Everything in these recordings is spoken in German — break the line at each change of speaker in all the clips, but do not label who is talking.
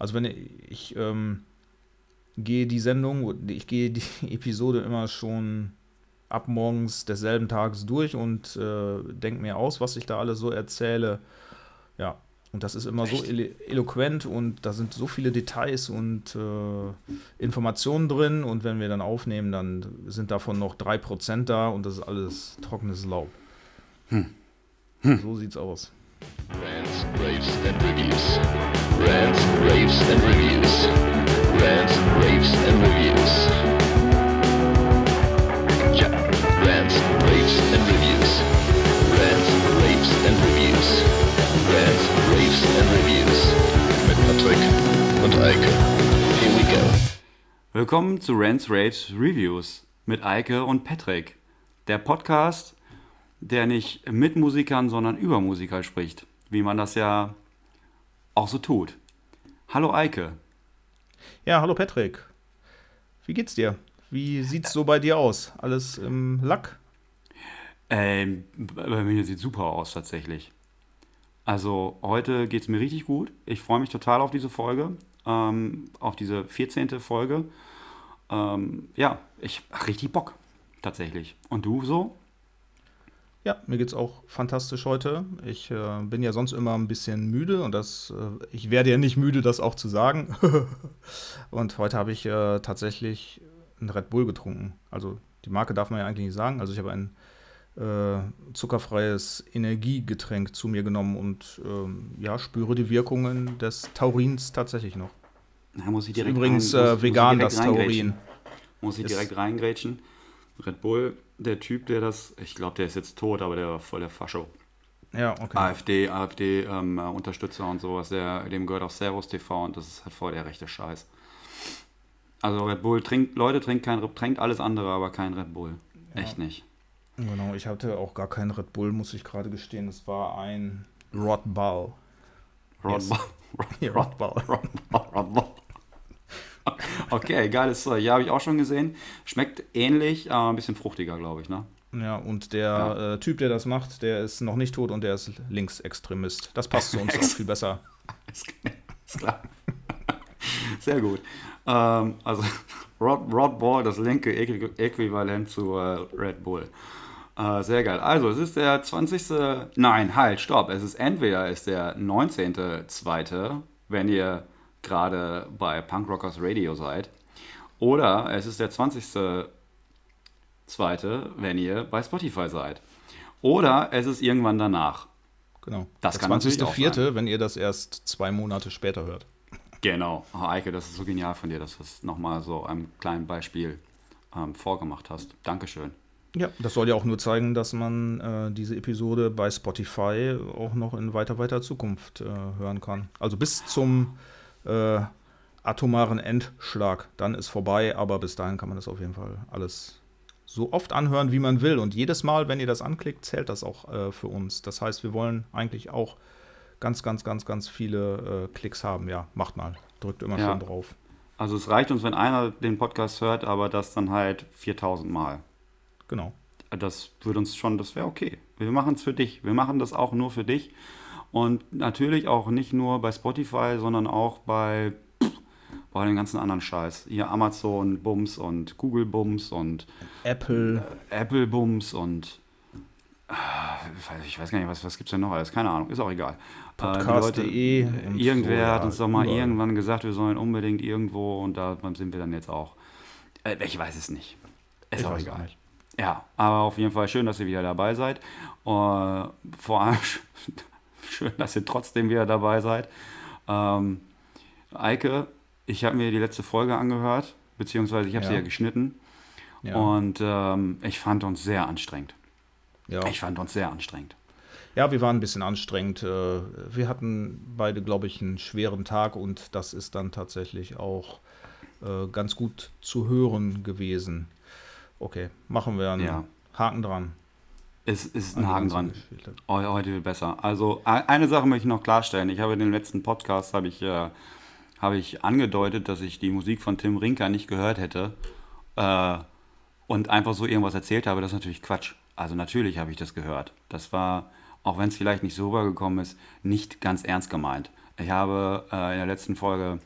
Also wenn ich ähm, gehe die Sendung, ich gehe die Episode immer schon ab morgens desselben Tages durch und äh, denke mir aus, was ich da alles so erzähle. Ja, und das ist immer Echt? so elo eloquent und da sind so viele Details und äh, Informationen drin. Und wenn wir dann aufnehmen, dann sind davon noch 3% da und das ist alles trockenes Laub. Hm. Hm. So sieht's aus. Rants, Raves and Reviews. Rants, Raves and Reviews. Rants, Raves and Reviews. Ja, Rants, Raves and Reviews. Rants, Raves and Reviews. Rants, Raves and Reviews. Mit Patrick und Eike. Here we go. Willkommen zu Rants, Raves, Reviews mit Eike und Patrick. Der Podcast der nicht mit Musikern, sondern über Musiker spricht, wie man das ja auch so tut. Hallo Eike. Ja, hallo Patrick. Wie geht's dir? Wie sieht's so bei dir aus? Alles im Lack?
Ähm, bei mir sieht super aus tatsächlich. Also heute geht's mir richtig gut. Ich freue mich total auf diese Folge, ähm, auf diese 14. Folge. Ähm, ja, ich hab richtig Bock tatsächlich. Und du so?
Ja, mir geht's auch fantastisch heute. Ich äh, bin ja sonst immer ein bisschen müde und das, äh, ich werde ja nicht müde, das auch zu sagen. und heute habe ich äh, tatsächlich ein Red Bull getrunken. Also die Marke darf man ja eigentlich nicht sagen. Also ich habe ein äh, zuckerfreies Energiegetränk zu mir genommen und ähm, ja, spüre die Wirkungen des Taurins tatsächlich noch.
Da muss ich direkt
Übrigens rein, muss, äh, vegan das Taurin.
Muss ich direkt reingrätschen. Red Bull der Typ, der das, ich glaube, der ist jetzt tot, aber der war voll der Fascho. Ja, okay. AfD, AfD-Unterstützer ähm, und sowas, der, dem gehört auch Servus TV und das ist halt voll der rechte Scheiß. Also Red Bull trinkt, Leute, trinkt, kein, trinkt alles andere, aber kein Red Bull. Ja. Echt nicht.
Genau, ich hatte auch gar keinen Red Bull, muss ich gerade gestehen. Es war ein Rod Ball.
Rod yes. Ball. Rod Ball. Rod Ball. Rod Ball. okay, geiles Zeug. Ja, habe ich auch schon gesehen. Schmeckt ähnlich, aber ein bisschen fruchtiger, glaube ich, ne?
Ja, und der ja. äh, Typ, der das macht, der ist noch nicht tot und der ist Linksextremist. Das passt zu uns auch viel besser. ist klar.
Sehr gut. Ähm, also Rod, Rod Ball, das linke Äquivalent zu äh, Red Bull. Äh, sehr geil. Also, es ist der 20. Nein, halt, stopp. Es ist entweder ist der 19.2., wenn ihr gerade bei Punk Rockers Radio seid. Oder es ist der 20.2., wenn ihr bei Spotify seid. Oder es ist irgendwann danach.
Genau. Das der 20.4., wenn ihr das erst zwei Monate später hört.
Genau. Oh, Eike, das ist so genial von dir, dass du es nochmal so einem kleinen Beispiel ähm, vorgemacht hast. Dankeschön.
Ja, das soll ja auch nur zeigen, dass man äh, diese Episode bei Spotify auch noch in weiter, weiter Zukunft äh, hören kann. Also bis zum äh, atomaren Endschlag. Dann ist vorbei, aber bis dahin kann man das auf jeden Fall alles so oft anhören, wie man will. Und jedes Mal, wenn ihr das anklickt, zählt das auch äh, für uns. Das heißt, wir wollen eigentlich auch ganz, ganz, ganz, ganz viele äh, Klicks haben. Ja, macht mal. Drückt immer ja. schön drauf.
Also es reicht uns, wenn einer den Podcast hört, aber das dann halt 4000 Mal.
Genau.
Das würde uns schon, das wäre okay. Wir machen es für dich. Wir machen das auch nur für dich. Und natürlich auch nicht nur bei Spotify, sondern auch bei, bei den ganzen anderen Scheiß. Hier Amazon Bums und Google Bums und
Apple.
Äh, Apple Bums und äh, ich weiß gar nicht, was, was gibt es denn noch alles? Keine Ahnung, ist auch egal.
Podcast.de.
Äh, irgendwer so, hat uns doch mal überall. irgendwann gesagt, wir sollen unbedingt irgendwo und da sind wir dann jetzt auch. Äh, ich weiß es nicht. Ist ich auch egal. Nicht. Ja, aber auf jeden Fall schön, dass ihr wieder dabei seid. Uh, vor allem Schön, dass ihr trotzdem wieder dabei seid. Ähm, Eike, ich habe mir die letzte Folge angehört, beziehungsweise ich habe ja. sie ja geschnitten. Ja. Und ähm, ich fand uns sehr anstrengend. Ja. Ich fand uns sehr anstrengend.
Ja, wir waren ein bisschen anstrengend. Äh, wir hatten beide, glaube ich, einen schweren Tag und das ist dann tatsächlich auch äh, ganz gut zu hören gewesen. Okay, machen wir einen ja. Haken dran.
Es ist ein Haken dran. Heute wird besser. Also eine Sache möchte ich noch klarstellen. Ich habe in den letzten Podcast habe ich, äh, habe ich angedeutet, dass ich die Musik von Tim Rinker nicht gehört hätte äh, und einfach so irgendwas erzählt habe. Das ist natürlich Quatsch. Also natürlich habe ich das gehört. Das war, auch wenn es vielleicht nicht so rübergekommen ist, nicht ganz ernst gemeint. Ich habe äh, in der letzten Folge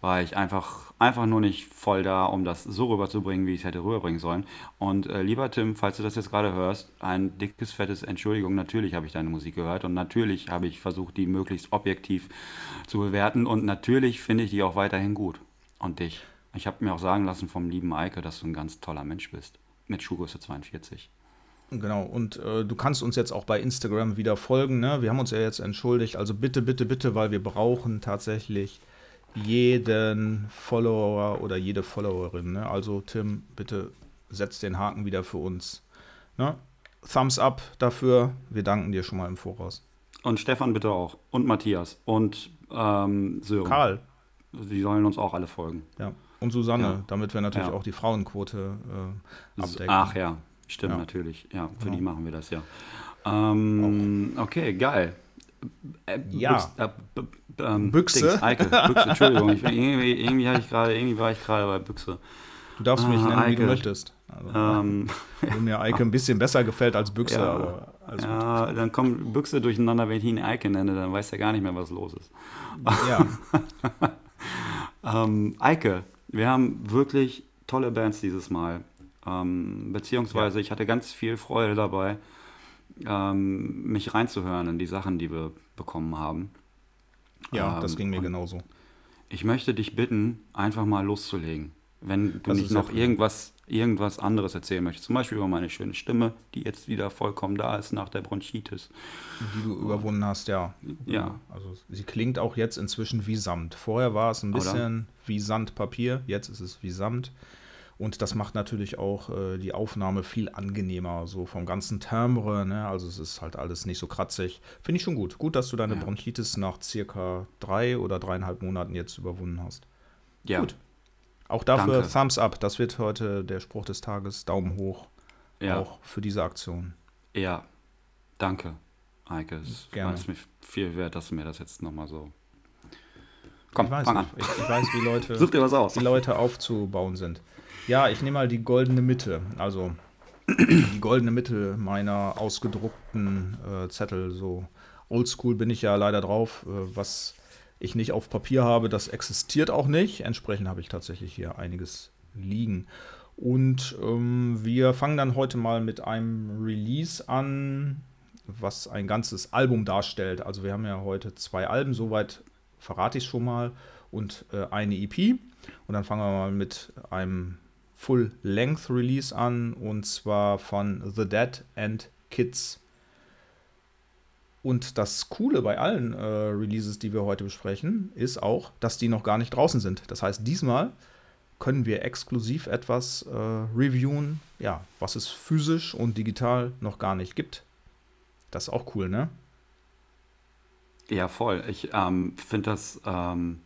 war ich einfach, einfach nur nicht voll da, um das so rüberzubringen, wie ich es hätte rüberbringen sollen. Und äh, lieber Tim, falls du das jetzt gerade hörst, ein dickes, fettes Entschuldigung. Natürlich habe ich deine Musik gehört und natürlich habe ich versucht, die möglichst objektiv zu bewerten und natürlich finde ich die auch weiterhin gut. Und dich. Ich habe mir auch sagen lassen vom lieben Eike, dass du ein ganz toller Mensch bist. Mit Schuhgröße 42.
Genau, und äh, du kannst uns jetzt auch bei Instagram wieder folgen. Ne? Wir haben uns ja jetzt entschuldigt. Also bitte, bitte, bitte, weil wir brauchen tatsächlich jeden Follower oder jede Followerin. Ne? Also Tim, bitte setz den Haken wieder für uns. Ne? Thumbs up dafür. Wir danken dir schon mal im Voraus.
Und Stefan bitte auch. Und Matthias. Und ähm, Sören.
Karl.
Die sollen uns auch alle folgen.
Ja. Und Susanne, ja. damit wir natürlich ja. auch die Frauenquote äh, abdecken.
Ach ja, stimmt ja. natürlich. Ja, für die machen wir das ja. Ähm, okay, geil.
Äh, ja. Büchs, äh, ähm, Büchse. Dings,
Eike, Büchse, Entschuldigung. Ich, irgendwie, irgendwie, ich grade, irgendwie war ich gerade bei Büchse.
Du darfst mich ah, nennen, Eike. wie du möchtest. Also, ähm. Wenn mir Eike ein bisschen besser gefällt als Büchse.
Ja,
aber
ja dann kommt Büchse durcheinander, wenn ich ihn Eike nenne, dann weiß er gar nicht mehr, was los ist.
Ja.
ähm, Eike, wir haben wirklich tolle Bands dieses Mal. Ähm, beziehungsweise ja. ich hatte ganz viel Freude dabei, ähm, mich reinzuhören in die Sachen, die wir bekommen haben.
Ja, ähm, das ging mir genauso.
Ich möchte dich bitten, einfach mal loszulegen. Wenn du das nicht noch irgendwas, irgendwas anderes erzählen möchtest, zum Beispiel über meine schöne Stimme, die jetzt wieder vollkommen da ist nach der Bronchitis.
Die du überwunden hast, ja.
Ja.
Also sie klingt auch jetzt inzwischen wie Samt. Vorher war es ein bisschen Oder? wie Sandpapier, jetzt ist es wie Samt. Und das macht natürlich auch äh, die Aufnahme viel angenehmer, so vom ganzen Timbre. Ne? Also es ist halt alles nicht so kratzig. Finde ich schon gut. Gut, dass du deine ja. Bronchitis nach circa drei oder dreieinhalb Monaten jetzt überwunden hast.
Ja. Gut.
Auch dafür Danke. Thumbs up. Das wird heute der Spruch des Tages. Daumen hoch.
Ja.
Auch für diese Aktion.
Ja. Danke, Eike. Es ist mir viel wert, dass du mir das jetzt nochmal so.
Komm, ich weiß, fang an. Ich, ich weiß, wie Leute,
Such dir was aus.
wie Leute aufzubauen sind. Ja, ich nehme mal die goldene Mitte. Also die goldene Mitte meiner ausgedruckten äh, Zettel. So oldschool bin ich ja leider drauf. Äh, was ich nicht auf Papier habe, das existiert auch nicht. Entsprechend habe ich tatsächlich hier einiges liegen. Und ähm, wir fangen dann heute mal mit einem Release an, was ein ganzes Album darstellt. Also wir haben ja heute zwei Alben, soweit verrate ich schon mal, und äh, eine EP. Und dann fangen wir mal mit einem Full-Length-Release an und zwar von The Dead and Kids. Und das Coole bei allen äh, Releases, die wir heute besprechen, ist auch, dass die noch gar nicht draußen sind. Das heißt, diesmal können wir exklusiv etwas äh, reviewen, ja, was es physisch und digital noch gar nicht gibt. Das ist auch cool, ne?
Ja, voll. Ich ähm, finde das, ähm,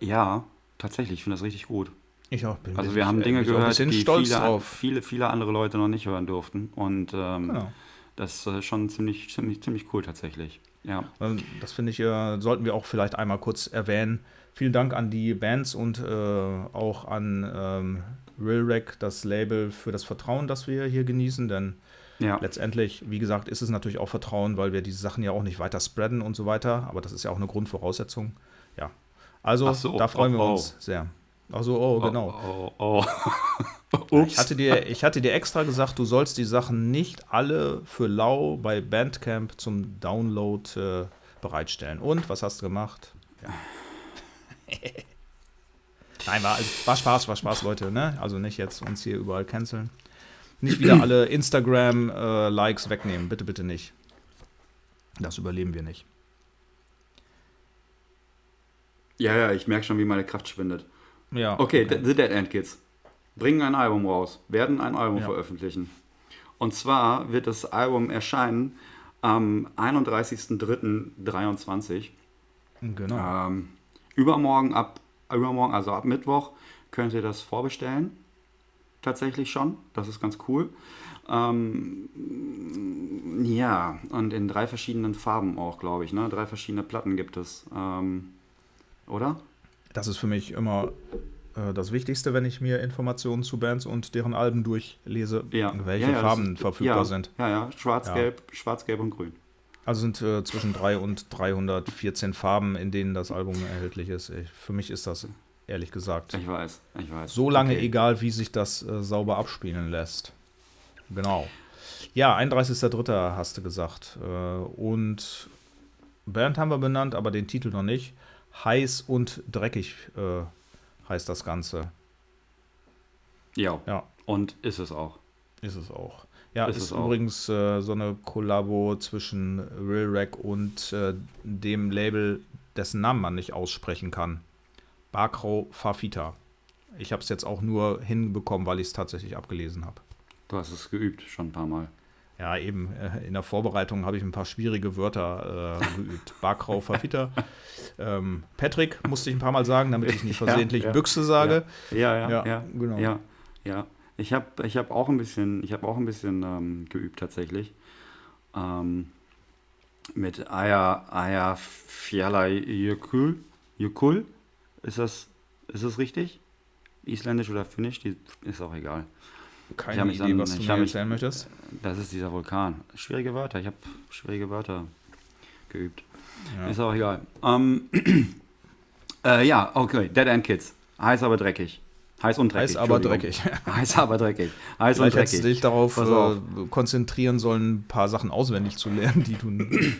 ja, tatsächlich, ich finde das richtig gut.
Ich auch. Bin
also wir haben Dinge gehört, die viele, viele, viele andere Leute noch nicht hören durften. Und ähm, genau. das ist schon ziemlich, ziemlich, ziemlich cool tatsächlich. Ja.
Das finde ich, äh, sollten wir auch vielleicht einmal kurz erwähnen. Vielen Dank an die Bands und äh, auch an ähm, Realrec, das Label, für das Vertrauen, das wir hier genießen. Denn ja. letztendlich, wie gesagt, ist es natürlich auch Vertrauen, weil wir diese Sachen ja auch nicht weiter spreaden und so weiter. Aber das ist ja auch eine Grundvoraussetzung. Ja. Also, so, da freuen oh, wir uns oh. sehr. Ach so, oh, genau. Oh, oh, oh. ich, hatte dir, ich hatte dir extra gesagt, du sollst die Sachen nicht alle für lau bei Bandcamp zum Download äh, bereitstellen. Und, was hast du gemacht? Ja. Nein, war, war Spaß, war Spaß, Leute. Ne? Also nicht jetzt uns hier überall canceln. Nicht wieder alle Instagram-Likes äh, wegnehmen. Bitte, bitte nicht. Das überleben wir nicht.
Ja, ja, ich merke schon, wie meine Kraft schwindet.
Ja.
Okay, okay, The Dead End Kids bringen ein Album raus, werden ein Album ja. veröffentlichen. Und zwar wird das Album erscheinen am 31.03.23.
Genau.
Ähm, übermorgen ab übermorgen, also ab Mittwoch, könnt ihr das vorbestellen. Tatsächlich schon. Das ist ganz cool. Ähm, ja, und in drei verschiedenen Farben auch, glaube ich. Ne? Drei verschiedene Platten gibt es. Ähm, oder?
Das ist für mich immer äh, das Wichtigste, wenn ich mir Informationen zu Bands und deren Alben durchlese,
ja.
welche
ja,
Farben
das,
verfügbar sind.
Ja, ja, schwarz, gelb, schwarz, gelb und grün.
Also sind äh, zwischen 3 und 314 Farben, in denen das Album erhältlich ist. Ich, für mich ist das ehrlich gesagt.
Ich weiß, ich weiß.
So lange okay. egal, wie sich das äh, sauber abspielen lässt. Genau. Ja, 31.03. hast du gesagt. Äh, und Band haben wir benannt, aber den Titel noch nicht. Heiß und dreckig äh, heißt das Ganze.
Ja. ja. Und ist es auch.
Ist es auch. Ja, ist, ist übrigens äh, so eine Kollabo zwischen Real Rack und äh, dem Label, dessen Namen man nicht aussprechen kann. Bakro Fafita. Ich habe es jetzt auch nur hinbekommen, weil ich es tatsächlich abgelesen habe.
Du hast es geübt schon ein paar Mal.
Ja, eben. Äh, in der Vorbereitung habe ich ein paar schwierige Wörter äh, geübt. Barkrau, Verfieter. ähm, Patrick musste ich ein paar Mal sagen, damit ich nicht versehentlich ja, ja, Büchse sage.
Ja, ja, ja, ja, genau. Ja, ja. Ich habe ich hab auch ein bisschen, ich hab auch ein bisschen ähm, geübt tatsächlich. Ähm, mit Aya, Aya Fiala Jökull. Jökull? Ist das, ist das richtig? Isländisch oder Finnisch? Die, ist auch egal.
Keine Idee, dann, was du mir erzählen mich, möchtest.
Das ist dieser Vulkan. Schwierige Wörter. Ich habe schwierige Wörter geübt. Ja. Ist auch egal. Ähm, äh, ja, okay. Dead End Kids. Heiß aber dreckig. Heiß und dreckig.
Heiß aber dreckig.
Heiß aber dreckig.
Heiß Vielleicht und dreckig. hättest du dich darauf äh, konzentrieren sollen, ein paar Sachen auswendig zu lernen, die du,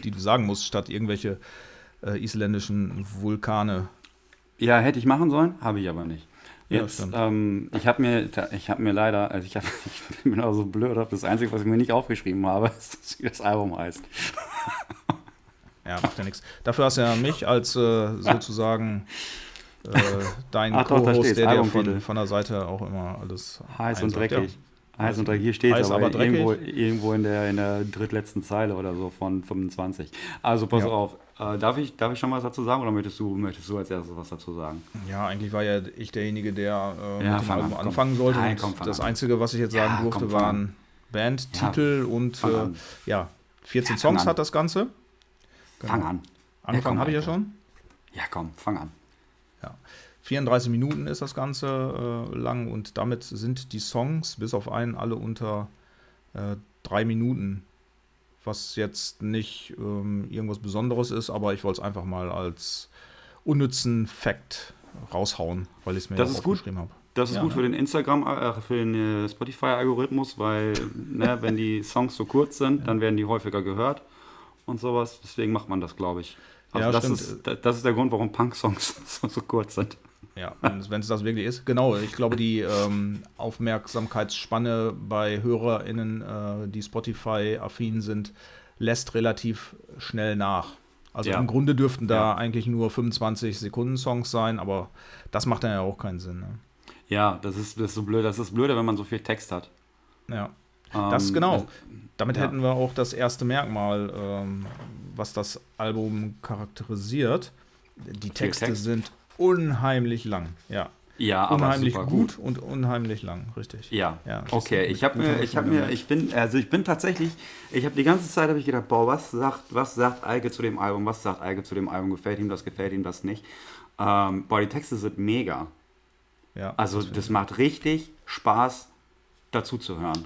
die du sagen musst, statt irgendwelche äh, isländischen Vulkane.
Ja, hätte ich machen sollen, habe ich aber nicht. Jetzt, ja, ähm, ich habe mir, ich habe mir leider, also ich, hab, ich bin auch so blöd, das Einzige, was ich mir nicht aufgeschrieben habe, ist, wie das Album heißt.
Ja, macht ja nichts. Dafür hast du ja mich als äh, sozusagen äh, dein Co-Host, der dir von, von der Seite auch immer alles
heiß und dreckig. Ja. Heiß und dreckig. Hier steht es aber, aber irgendwo, irgendwo in, der, in der drittletzten Zeile oder so von 25. Also pass ja. auf, äh, darf, ich, darf ich schon was dazu sagen oder möchtest du, möchtest du als erstes was dazu sagen?
Ja, eigentlich war ja ich derjenige, der äh, ja, mit dem Album anfangen sollte. Nein, komm, das an. Einzige, was ich jetzt sagen ja, durfte, komm, waren Bandtitel und äh, ja, 14 Songs hat das Ganze.
Genau. Fang an.
Angefangen habe ich ja schon.
Ja, komm, fang an.
Ja. 34 Minuten ist das Ganze äh, lang und damit sind die Songs bis auf einen alle unter äh, drei Minuten was jetzt nicht ähm, irgendwas Besonderes ist, aber ich wollte es einfach mal als unnützen Fact raushauen, weil ich es mir
das ja aufgeschrieben habe. Das ist ja, gut ne? für den Instagram, äh, für den äh, Spotify-Algorithmus, weil ne, wenn die Songs so kurz sind, dann werden die häufiger gehört und sowas. Deswegen macht man das, glaube ich. Also ja, das, ist, das ist der Grund, warum Punk-Songs so, so kurz sind.
Ja, wenn es das wirklich ist. Genau, ich glaube, die ähm, Aufmerksamkeitsspanne bei HörerInnen, äh, die Spotify-affin sind, lässt relativ schnell nach. Also ja. im Grunde dürften da ja. eigentlich nur 25 Sekunden Songs sein, aber das macht dann ja auch keinen Sinn. Ne?
Ja, das ist, das ist so blöd. Das ist blöder, wenn man so viel Text hat.
Ja. Ähm, das genau. Damit ja. hätten wir auch das erste Merkmal, ähm, was das Album charakterisiert. Die Texte Text. sind unheimlich lang, ja.
Ja,
unheimlich gut. gut. und unheimlich lang, richtig.
Ja. ja okay, ich habe mir, ich habe mir, ich bin, also ich bin tatsächlich, ich habe die ganze Zeit habe ich gedacht, boah, was sagt, was sagt Eike zu dem Album, was sagt Eike zu dem Album, gefällt ihm das, gefällt ihm das nicht. Ähm, boah, die Texte sind mega. Ja. Also das, das macht richtig Spaß, dazu zu hören.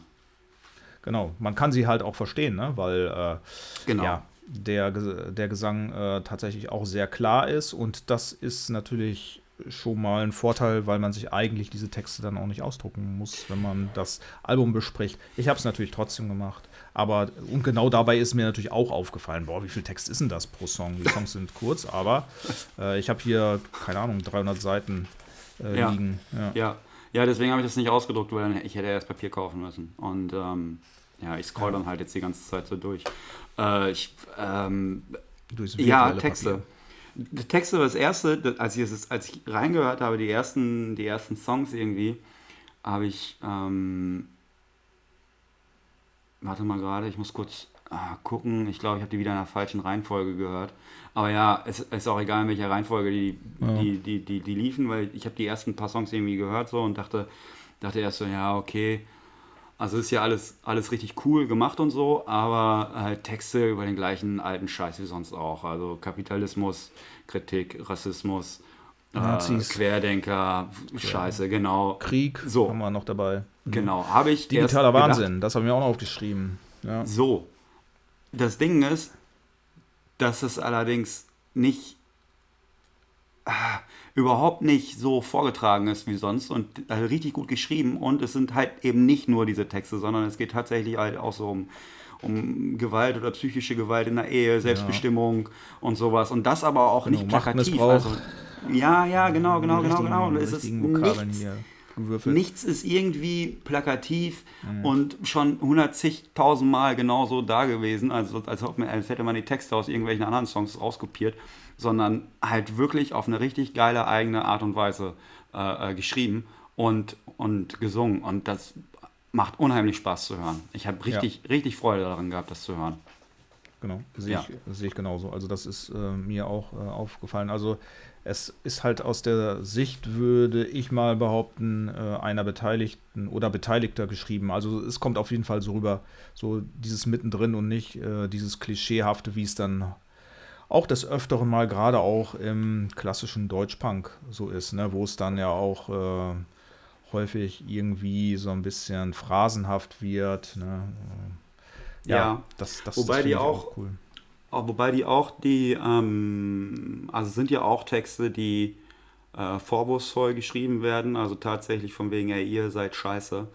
Genau, man kann sie halt auch verstehen, ne? weil äh, genau. ja, der, der Gesang äh, tatsächlich auch sehr klar ist und das ist natürlich schon mal ein Vorteil, weil man sich eigentlich diese Texte dann auch nicht ausdrucken muss, wenn man das Album bespricht. Ich habe es natürlich trotzdem gemacht, aber und genau dabei ist mir natürlich auch aufgefallen, boah, wie viel Text ist denn das pro Song? Die Songs sind kurz, aber äh, ich habe hier keine Ahnung 300 Seiten äh, ja. liegen.
Ja. ja. ja, deswegen habe ich das nicht ausgedruckt, weil ich hätte erst Papier kaufen müssen und ähm, ja, ich scroll dann halt jetzt die ganze Zeit so durch. Äh, ich, ähm, ja, Texte. Papier. Texte war das erste, als ich, es, als ich reingehört habe, die ersten, die ersten Songs irgendwie, habe ich, ähm, warte mal gerade, ich muss kurz ah, gucken. Ich glaube, ich habe die wieder in der falschen Reihenfolge gehört. Aber ja, es ist auch egal, in welcher Reihenfolge die, ja. die, die, die, die liefen, weil ich habe die ersten paar Songs irgendwie gehört so und dachte, dachte erst so, ja, okay, also ist ja alles, alles richtig cool gemacht und so, aber halt Texte über den gleichen alten Scheiß wie sonst auch. Also Kapitalismus, Kritik, Rassismus, äh, Querdenker, Scheiße, genau.
Krieg so. haben wir noch dabei.
Mhm. Genau, habe ich.
Digitaler Wahnsinn, gedacht, das haben wir auch noch aufgeschrieben.
Ja. So, das Ding ist, dass es allerdings nicht äh, überhaupt nicht so vorgetragen ist wie sonst und äh, richtig gut geschrieben und es sind halt eben nicht nur diese Texte, sondern es geht tatsächlich halt auch so um um Gewalt oder psychische Gewalt in der Ehe, Selbstbestimmung ja. und sowas. Und das aber auch genau, nicht plakativ. Also, ja, ja, genau, genau, genau, genau. Es ist nichts, nichts ist irgendwie plakativ mhm. und schon 110.000 Mal genauso da gewesen, also als, als hätte man die Texte aus irgendwelchen anderen Songs rauskopiert, sondern halt wirklich auf eine richtig geile eigene Art und Weise äh, äh geschrieben und, und gesungen. Und das macht unheimlich Spaß zu hören. Ich habe richtig, ja. richtig Freude daran gehabt, das zu hören.
Genau, sehe ja. ich, seh ich genauso. Also das ist äh, mir auch äh, aufgefallen. Also es ist halt aus der Sicht, würde ich mal behaupten, äh, einer Beteiligten oder Beteiligter geschrieben. Also es kommt auf jeden Fall so rüber, so dieses mittendrin und nicht äh, dieses Klischeehafte, wie es dann auch des Öfteren mal gerade auch im klassischen Deutschpunk so ist, ne? wo es dann ja auch äh, häufig irgendwie so ein bisschen phrasenhaft wird. Ne?
Ja, ja, das, das, wobei das die auch, auch cool. Wobei die auch die, ähm, also sind ja auch Texte, die äh, vorwurfsvoll geschrieben werden, also tatsächlich von wegen, ey, ihr seid scheiße.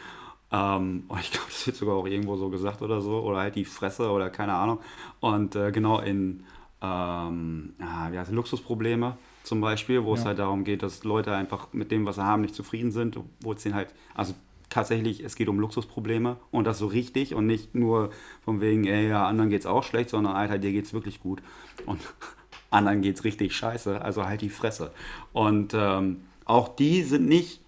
ähm, und ich glaube, das wird sogar auch irgendwo so gesagt oder so, oder halt die Fresse oder keine Ahnung. Und äh, genau in, ähm, wie heißt Luxusprobleme zum Beispiel, wo ja. es halt darum geht, dass Leute einfach mit dem, was sie haben, nicht zufrieden sind, wo es ihnen halt, also tatsächlich, es geht um Luxusprobleme und das so richtig und nicht nur von wegen, ey, ja, anderen geht's auch schlecht, sondern Alter, dir geht's wirklich gut und anderen geht's richtig scheiße, also halt die Fresse. Und ähm, auch die sind nicht,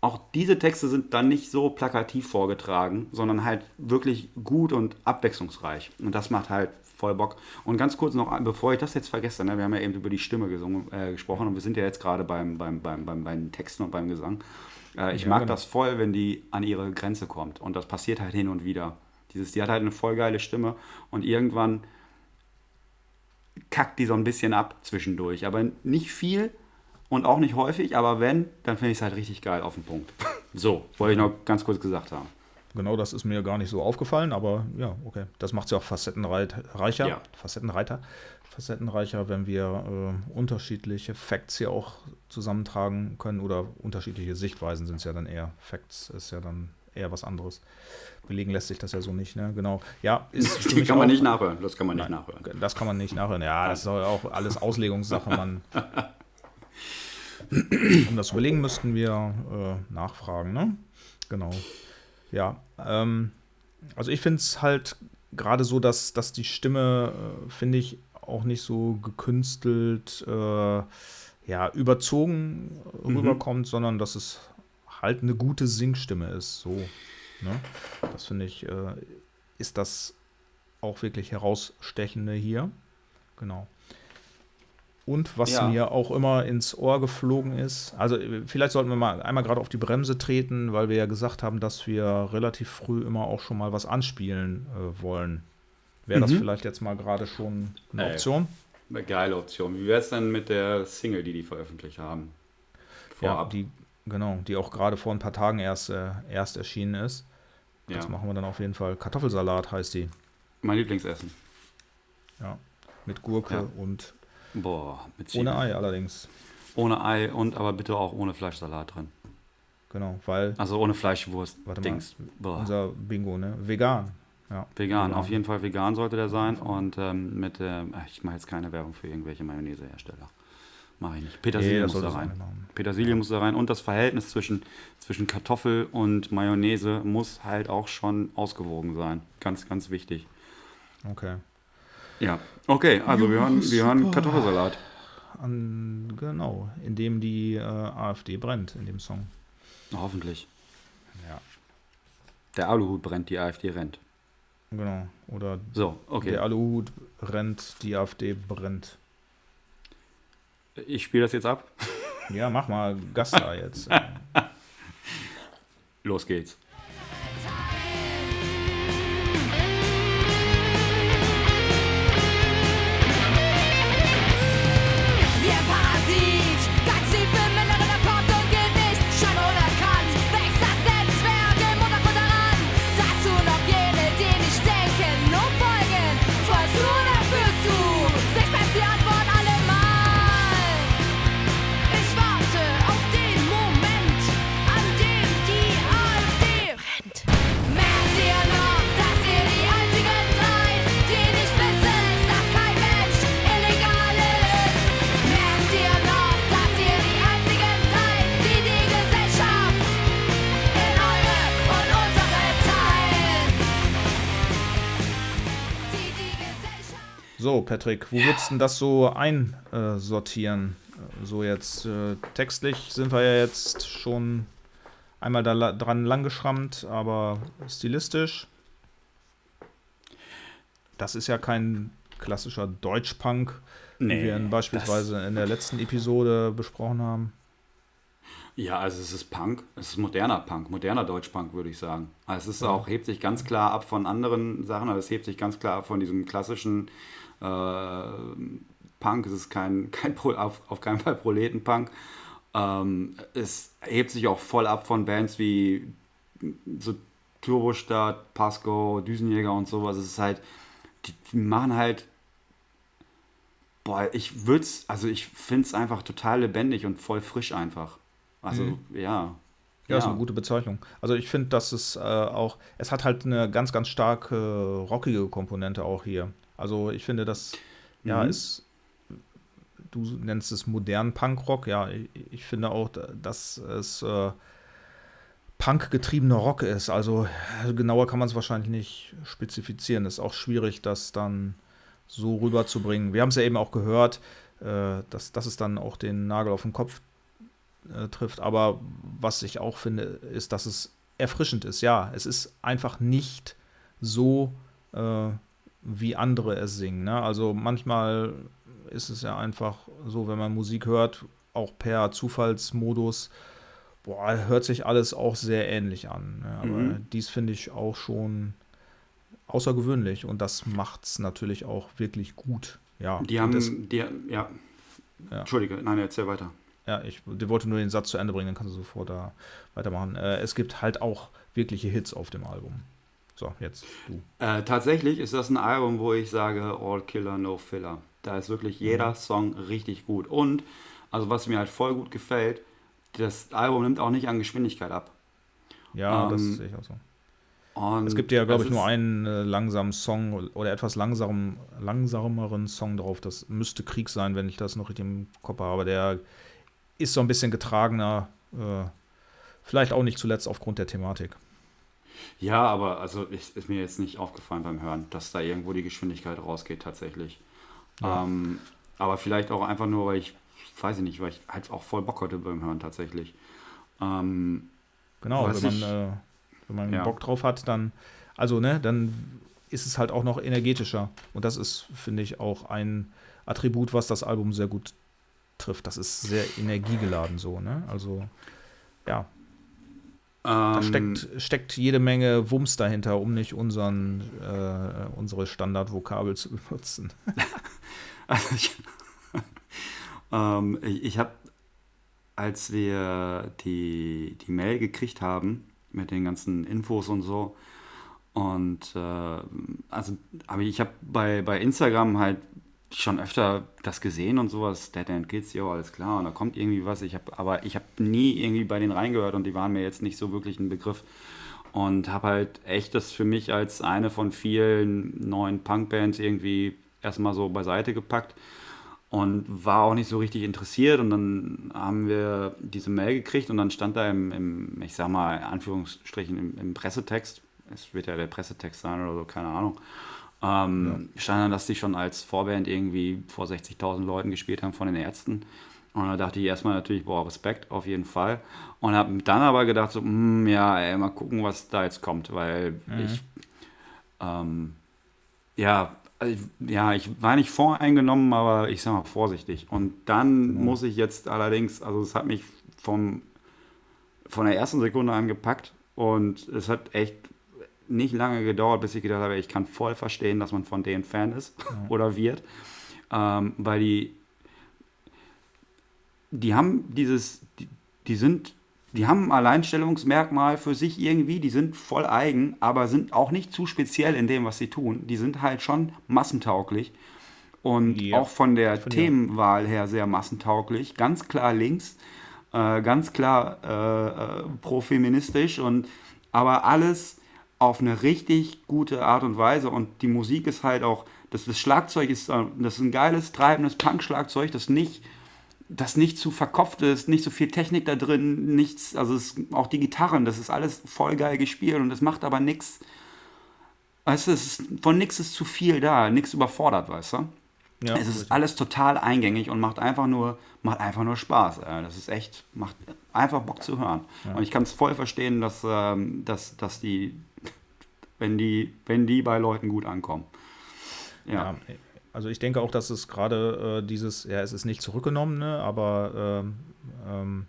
auch diese Texte sind dann nicht so plakativ vorgetragen, sondern halt wirklich gut und abwechslungsreich. Und das macht halt voll Bock. Und ganz kurz noch, bevor ich das jetzt vergesse, ne, wir haben ja eben über die Stimme gesungen, äh, gesprochen und wir sind ja jetzt gerade beim, beim, beim, beim, beim Texten und beim Gesang. Äh, ich ja, mag genau. das voll, wenn die an ihre Grenze kommt. Und das passiert halt hin und wieder. Dieses, die hat halt eine voll geile Stimme und irgendwann kackt die so ein bisschen ab zwischendurch. Aber nicht viel und auch nicht häufig, aber wenn, dann finde ich es halt richtig geil auf den Punkt. so, wollte ich noch ganz kurz gesagt haben.
Genau, das ist mir gar nicht so aufgefallen, aber ja, okay. Das macht es ja auch facettenreicher. Ja. Facettenreiter. Facettenreicher, wenn wir äh, unterschiedliche Facts hier auch zusammentragen können oder unterschiedliche Sichtweisen sind es ja dann eher. Facts ist ja dann eher was anderes. Belegen lässt sich das ja so nicht, ne? Genau. Ja,
ist das kann man nicht nachhören. Das kann man nicht Nein, nachhören.
Das kann man nicht nachhören. Ja, das ist auch alles Auslegungssache, man. um das zu überlegen, müssten wir äh, nachfragen, ne? Genau. Ja, ähm, also ich finde es halt gerade so, dass, dass die Stimme, äh, finde ich, auch nicht so gekünstelt, äh, ja, überzogen mhm. rüberkommt, sondern dass es halt eine gute Singstimme ist. So, ne? Das finde ich, äh, ist das auch wirklich herausstechende hier. Genau. Und was ja. mir auch immer ins Ohr geflogen ist, also vielleicht sollten wir mal einmal gerade auf die Bremse treten, weil wir ja gesagt haben, dass wir relativ früh immer auch schon mal was anspielen äh, wollen. Wäre mhm. das vielleicht jetzt mal gerade schon eine Option?
Eine geile Option. Wie wäre es denn mit der Single, die die veröffentlicht haben?
Vorab. Ja, die, genau, die auch gerade vor ein paar Tagen erst, äh, erst erschienen ist. Das ja. machen wir dann auf jeden Fall. Kartoffelsalat heißt die.
Mein Lieblingsessen.
Ja, mit Gurke ja. und
Boah,
mit Zwiebeln. Ohne Ei allerdings.
Ohne Ei und aber bitte auch ohne Fleischsalat drin.
Genau, weil.
Also ohne Fleischwurst.
Warte Dings. mal. Unser Bingo, ne? Vegan.
Ja. Vegan, auf jeden Fall vegan sollte der sein. Und ähm, mit, äh, ich mache jetzt keine Werbung für irgendwelche Mayonnaisehersteller. Mache ich nicht. Petersilie nee, muss da rein. Petersilie ja. muss da rein. Und das Verhältnis zwischen, zwischen Kartoffel und Mayonnaise muss halt auch schon ausgewogen sein. Ganz, ganz wichtig.
Okay.
Ja, okay, also wir hören, wir hören Kartoffelsalat.
An, genau, in dem die äh, AfD brennt, in dem Song.
Hoffentlich.
Ja.
Der Aluhut brennt, die AfD rennt.
Genau, oder
so, okay.
der Aluhut rennt, die AfD brennt.
Ich spiele das jetzt ab.
Ja, mach mal Gast da jetzt.
Los geht's.
So, Patrick, wo würdest du das so einsortieren? So jetzt äh, textlich sind wir ja jetzt schon einmal da dran langgeschrammt, aber stilistisch. Das ist ja kein klassischer Deutschpunk, nee, wie wir ihn beispielsweise in der letzten Episode besprochen haben.
Ja, also es ist Punk, es ist moderner Punk, moderner Deutschpunk, würde ich sagen. Also es ist auch, hebt sich ganz klar ab von anderen Sachen, also es hebt sich ganz klar ab von diesem klassischen Punk, es ist kein, kein Pro, auf, auf keinen Fall Proletenpunk. Ähm, es hebt sich auch voll ab von Bands wie so Turbostadt, Pasco, Düsenjäger und sowas. Es ist halt, die, die machen halt Boah, ich würde es, also ich finde es einfach total lebendig und voll frisch einfach. Also, mhm. ja.
Ja, ja, ist eine gute Bezeichnung. Also ich finde, dass es äh, auch, es hat halt eine ganz, ganz starke rockige Komponente auch hier. Also ich finde, das, mhm. ja, ist, du nennst es modernen Punkrock, ja, ich, ich, finde auch, dass es äh, Punk-getriebener Rock ist. Also genauer kann man es wahrscheinlich nicht spezifizieren. Ist auch schwierig, das dann so rüberzubringen. Wir haben es ja eben auch gehört, äh, dass, dass es dann auch den Nagel auf den Kopf äh, trifft. Aber was ich auch finde, ist, dass es erfrischend ist. Ja, es ist einfach nicht so, äh, wie andere es singen. Ne? Also manchmal ist es ja einfach so, wenn man Musik hört, auch per Zufallsmodus, boah, hört sich alles auch sehr ähnlich an. Ne? Aber mhm. dies finde ich auch schon außergewöhnlich und das macht es natürlich auch wirklich gut. Ja,
die haben, das, die, ja. ja. Entschuldige, nein, erzähl weiter.
Ja, ich wollte nur den Satz zu Ende bringen, dann kannst du sofort da weitermachen. Äh, es gibt halt auch wirkliche Hits auf dem Album. So, jetzt
du. Äh, tatsächlich ist das ein Album, wo ich sage, All Killer, No Filler. Da ist wirklich jeder mhm. Song richtig gut. Und, also was mir halt voll gut gefällt, das Album nimmt auch nicht an Geschwindigkeit ab.
Ja, ähm, das sehe ich auch so. Und es gibt ja, glaube ich, nur einen äh, langsamen Song oder etwas langsamen, langsameren Song drauf. Das müsste Krieg sein, wenn ich das noch richtig im Kopf habe. Der ist so ein bisschen getragener. Äh, vielleicht auch nicht zuletzt aufgrund der Thematik.
Ja, aber also ist, ist, mir jetzt nicht aufgefallen beim Hören, dass da irgendwo die Geschwindigkeit rausgeht tatsächlich. Ja. Ähm, aber vielleicht auch einfach nur, weil ich, weiß ich nicht, weil ich halt auch voll Bock hatte beim Hören tatsächlich. Ähm,
genau, wenn man, ich, äh, wenn man ja. Bock drauf hat, dann, also ne, dann ist es halt auch noch energetischer. Und das ist, finde ich, auch ein Attribut, was das Album sehr gut trifft. Das ist sehr energiegeladen so, ne? Also, ja. Da ähm. steckt, steckt jede Menge Wumms dahinter, um nicht unseren, äh, unsere Standardvokabel zu benutzen.
also ich, ähm, ich, ich habe, als wir die, die Mail gekriegt haben mit den ganzen Infos und so, und äh, also, aber ich habe bei, bei Instagram halt schon öfter das gesehen und sowas, Dead End Kids, ja, alles klar, und da kommt irgendwie was. Ich habe, aber ich habe nie irgendwie bei denen reingehört und die waren mir jetzt nicht so wirklich ein Begriff. Und habe halt echt das für mich als eine von vielen neuen Punkbands irgendwie erstmal so beiseite gepackt und war auch nicht so richtig interessiert. Und dann haben wir diese Mail gekriegt und dann stand da im, im ich sag mal, in Anführungsstrichen im, im Pressetext, es wird ja der Pressetext sein oder so, keine Ahnung ähm, ja. Stand dann, dass die schon als Vorband irgendwie vor 60.000 Leuten gespielt haben von den Ärzten. Und da dachte ich erstmal natürlich, boah, Respekt auf jeden Fall. Und habe dann aber gedacht, so, mh, hm, ja, ey, mal gucken, was da jetzt kommt, weil mhm. ich, ähm, ja, also ja, ich war nicht voreingenommen, aber ich sag mal vorsichtig. Und dann mhm. muss ich jetzt allerdings, also es hat mich vom, von der ersten Sekunde an gepackt und es hat echt nicht lange gedauert, bis ich gedacht habe, ich kann voll verstehen, dass man von denen Fan ist ja. oder wird. Ähm, weil die, die haben dieses, die, die sind, die haben ein Alleinstellungsmerkmal für sich irgendwie, die sind voll eigen, aber sind auch nicht zu speziell in dem, was sie tun. Die sind halt schon massentauglich und ja, auch von der Themenwahl her sehr massentauglich. Ganz klar links, äh, ganz klar äh, äh, pro-feministisch und aber alles auf eine richtig gute Art und Weise. Und die Musik ist halt auch, das, das Schlagzeug ist, das ist ein geiles, treibendes Punk-Schlagzeug, das nicht, das nicht zu verkopft ist, nicht so viel Technik da drin, nichts, also es, auch die Gitarren, das ist alles voll geil gespielt und das macht aber nichts. Weißt du, ist, von nichts ist zu viel da, nichts überfordert, weißt du? Ja, es ist richtig. alles total eingängig und macht einfach nur, macht einfach nur Spaß. Das ist echt, macht einfach Bock zu hören. Ja. Und ich kann es voll verstehen, dass, ähm, dass, dass die, wenn die, wenn die bei Leuten gut ankommen.
Ja. ja also ich denke auch, dass es gerade äh, dieses, ja, es ist nicht zurückgenommen, ne, aber ähm, ähm,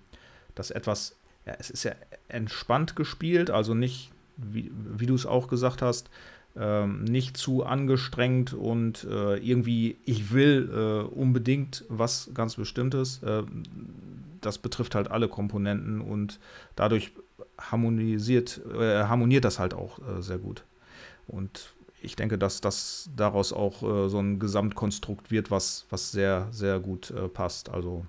das etwas, ja, es ist ja entspannt gespielt, also nicht, wie, wie du es auch gesagt hast, ähm, nicht zu angestrengt und äh, irgendwie, ich will äh, unbedingt was ganz Bestimmtes. Äh, das betrifft halt alle Komponenten und dadurch harmonisiert, äh, harmoniert das halt auch äh, sehr gut. Und ich denke, dass das daraus auch äh, so ein Gesamtkonstrukt wird, was, was sehr, sehr gut passt. Also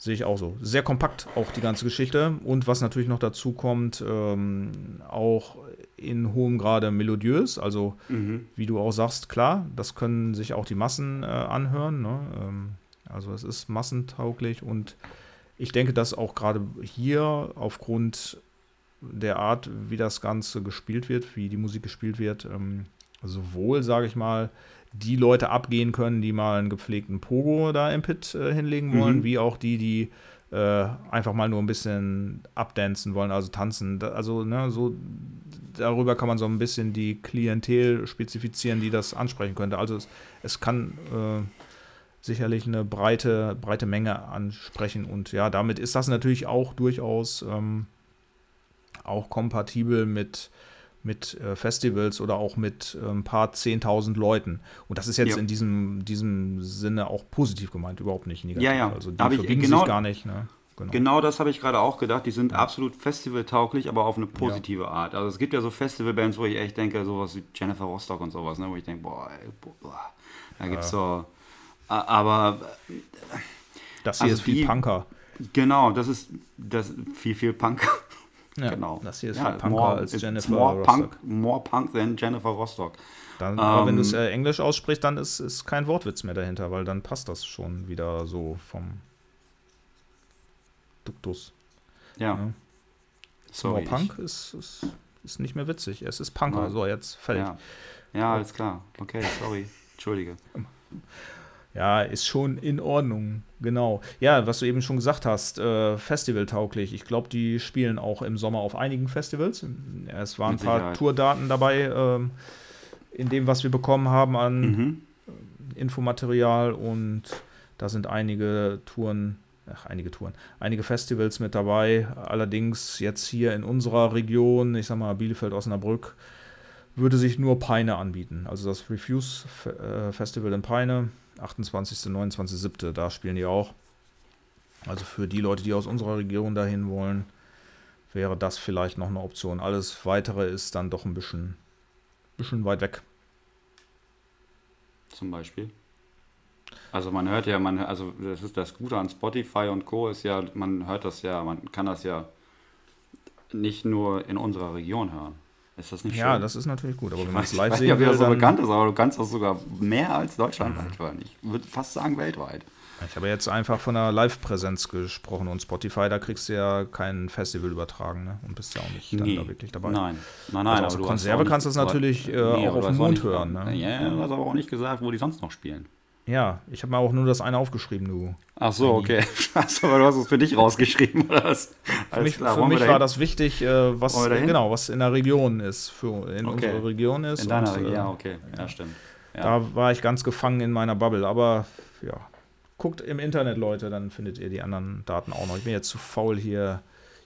Sehe ich auch so. Sehr kompakt auch die ganze Geschichte. Und was natürlich noch dazu kommt, ähm, auch in hohem Grade melodiös. Also, mhm. wie du auch sagst, klar, das können sich auch die Massen äh, anhören. Ne? Ähm, also, es ist massentauglich. Und ich denke, dass auch gerade hier aufgrund der Art, wie das Ganze gespielt wird, wie die Musik gespielt wird, ähm, sowohl, sage ich mal, die Leute abgehen können, die mal einen gepflegten Pogo da im Pit äh, hinlegen wollen, mhm. wie auch die, die äh, einfach mal nur ein bisschen abdancen wollen, also tanzen. Also, ne, so darüber kann man so ein bisschen die Klientel spezifizieren, die das ansprechen könnte. Also es, es kann äh, sicherlich eine breite, breite Menge ansprechen und ja, damit ist das natürlich auch durchaus ähm, auch kompatibel mit mit äh, Festivals oder auch mit äh, ein paar Zehntausend Leuten. Und das ist jetzt ja. in diesem, diesem Sinne auch positiv gemeint, überhart nicht negativ.
Ja, ja.
Also die hab verbiegen genau, sich gar nicht. Ne?
Genau. genau. das habe ich gerade auch gedacht. Die sind ja. absolut festivaltauglich, aber auf eine positive ja. Art. Also es gibt ja so Festivalbands, wo ich echt denke, sowas wie Jennifer Rostock und sowas, ne? wo ich denke, boah, ey, boah da gibt es so. Aber.
Das hier also ist viel die, Punker.
Genau, das ist das viel, viel Punker.
Ja, genau. Das hier ist ja, Punker
more, als Jennifer more Rostock. Punk, more Punk than Jennifer Rostock.
Dann, ähm, aber wenn du es äh, Englisch aussprichst, dann ist, ist kein Wortwitz mehr dahinter, weil dann passt das schon wieder so vom Duktus.
Ja. ja.
Sorry, more Punk ist, ist, ist, nicht mehr witzig. Es ist Punker. Ja. So, jetzt fertig.
Ja. ja, alles klar. Okay, sorry. Entschuldige.
Ja, ist schon in Ordnung. Genau. Ja, was du eben schon gesagt hast, äh, festivaltauglich. Ich glaube, die spielen auch im Sommer auf einigen Festivals. Es waren ein paar Tourdaten dabei, äh, in dem, was wir bekommen haben an mhm. Infomaterial und da sind einige Touren, ach, einige Touren, einige Festivals mit dabei. Allerdings jetzt hier in unserer Region, ich sag mal Bielefeld, Osnabrück, würde sich nur Peine anbieten. Also das Refuse äh, Festival in Peine 28., 29., da spielen die auch. Also für die Leute, die aus unserer Region dahin wollen, wäre das vielleicht noch eine Option. Alles weitere ist dann doch ein bisschen, bisschen weit weg.
Zum Beispiel. Also man hört ja, man, also das ist das Gute an Spotify und Co. ist ja, man hört das ja, man kann das ja nicht nur in unserer Region hören. Ist das nicht
ja, schön? Ja, das ist natürlich gut.
Aber ich wenn man es live sehen will, ja, so bekannt ist, aber du kannst das sogar mehr als deutschlandweit mhm. hören. Ich würde fast sagen weltweit.
Ich habe jetzt einfach von einer Live-Präsenz gesprochen und Spotify, da kriegst du ja kein Festival übertragen ne? und bist ja auch nicht nee. da wirklich dabei.
Nein, nein, nein.
Also aus Konserve kannst du es natürlich äh, nee, auch auf dem Mond hören. Ne?
Ja, du hast aber auch nicht gesagt, wo die sonst noch spielen.
Ja, ich habe mir auch nur das eine aufgeschrieben, du.
Ach so, okay. Achso, aber du hast es für dich rausgeschrieben, oder was?
Für mich, für mich war das wichtig, äh, was genau, was in der Region ist, für in okay. unserer Region ist.
In deiner Region, ja, okay, ja, stimmt.
Ja. Da war ich ganz gefangen in meiner Bubble, aber ja, guckt im Internet, Leute, dann findet ihr die anderen Daten auch noch. Ich bin jetzt zu faul, hier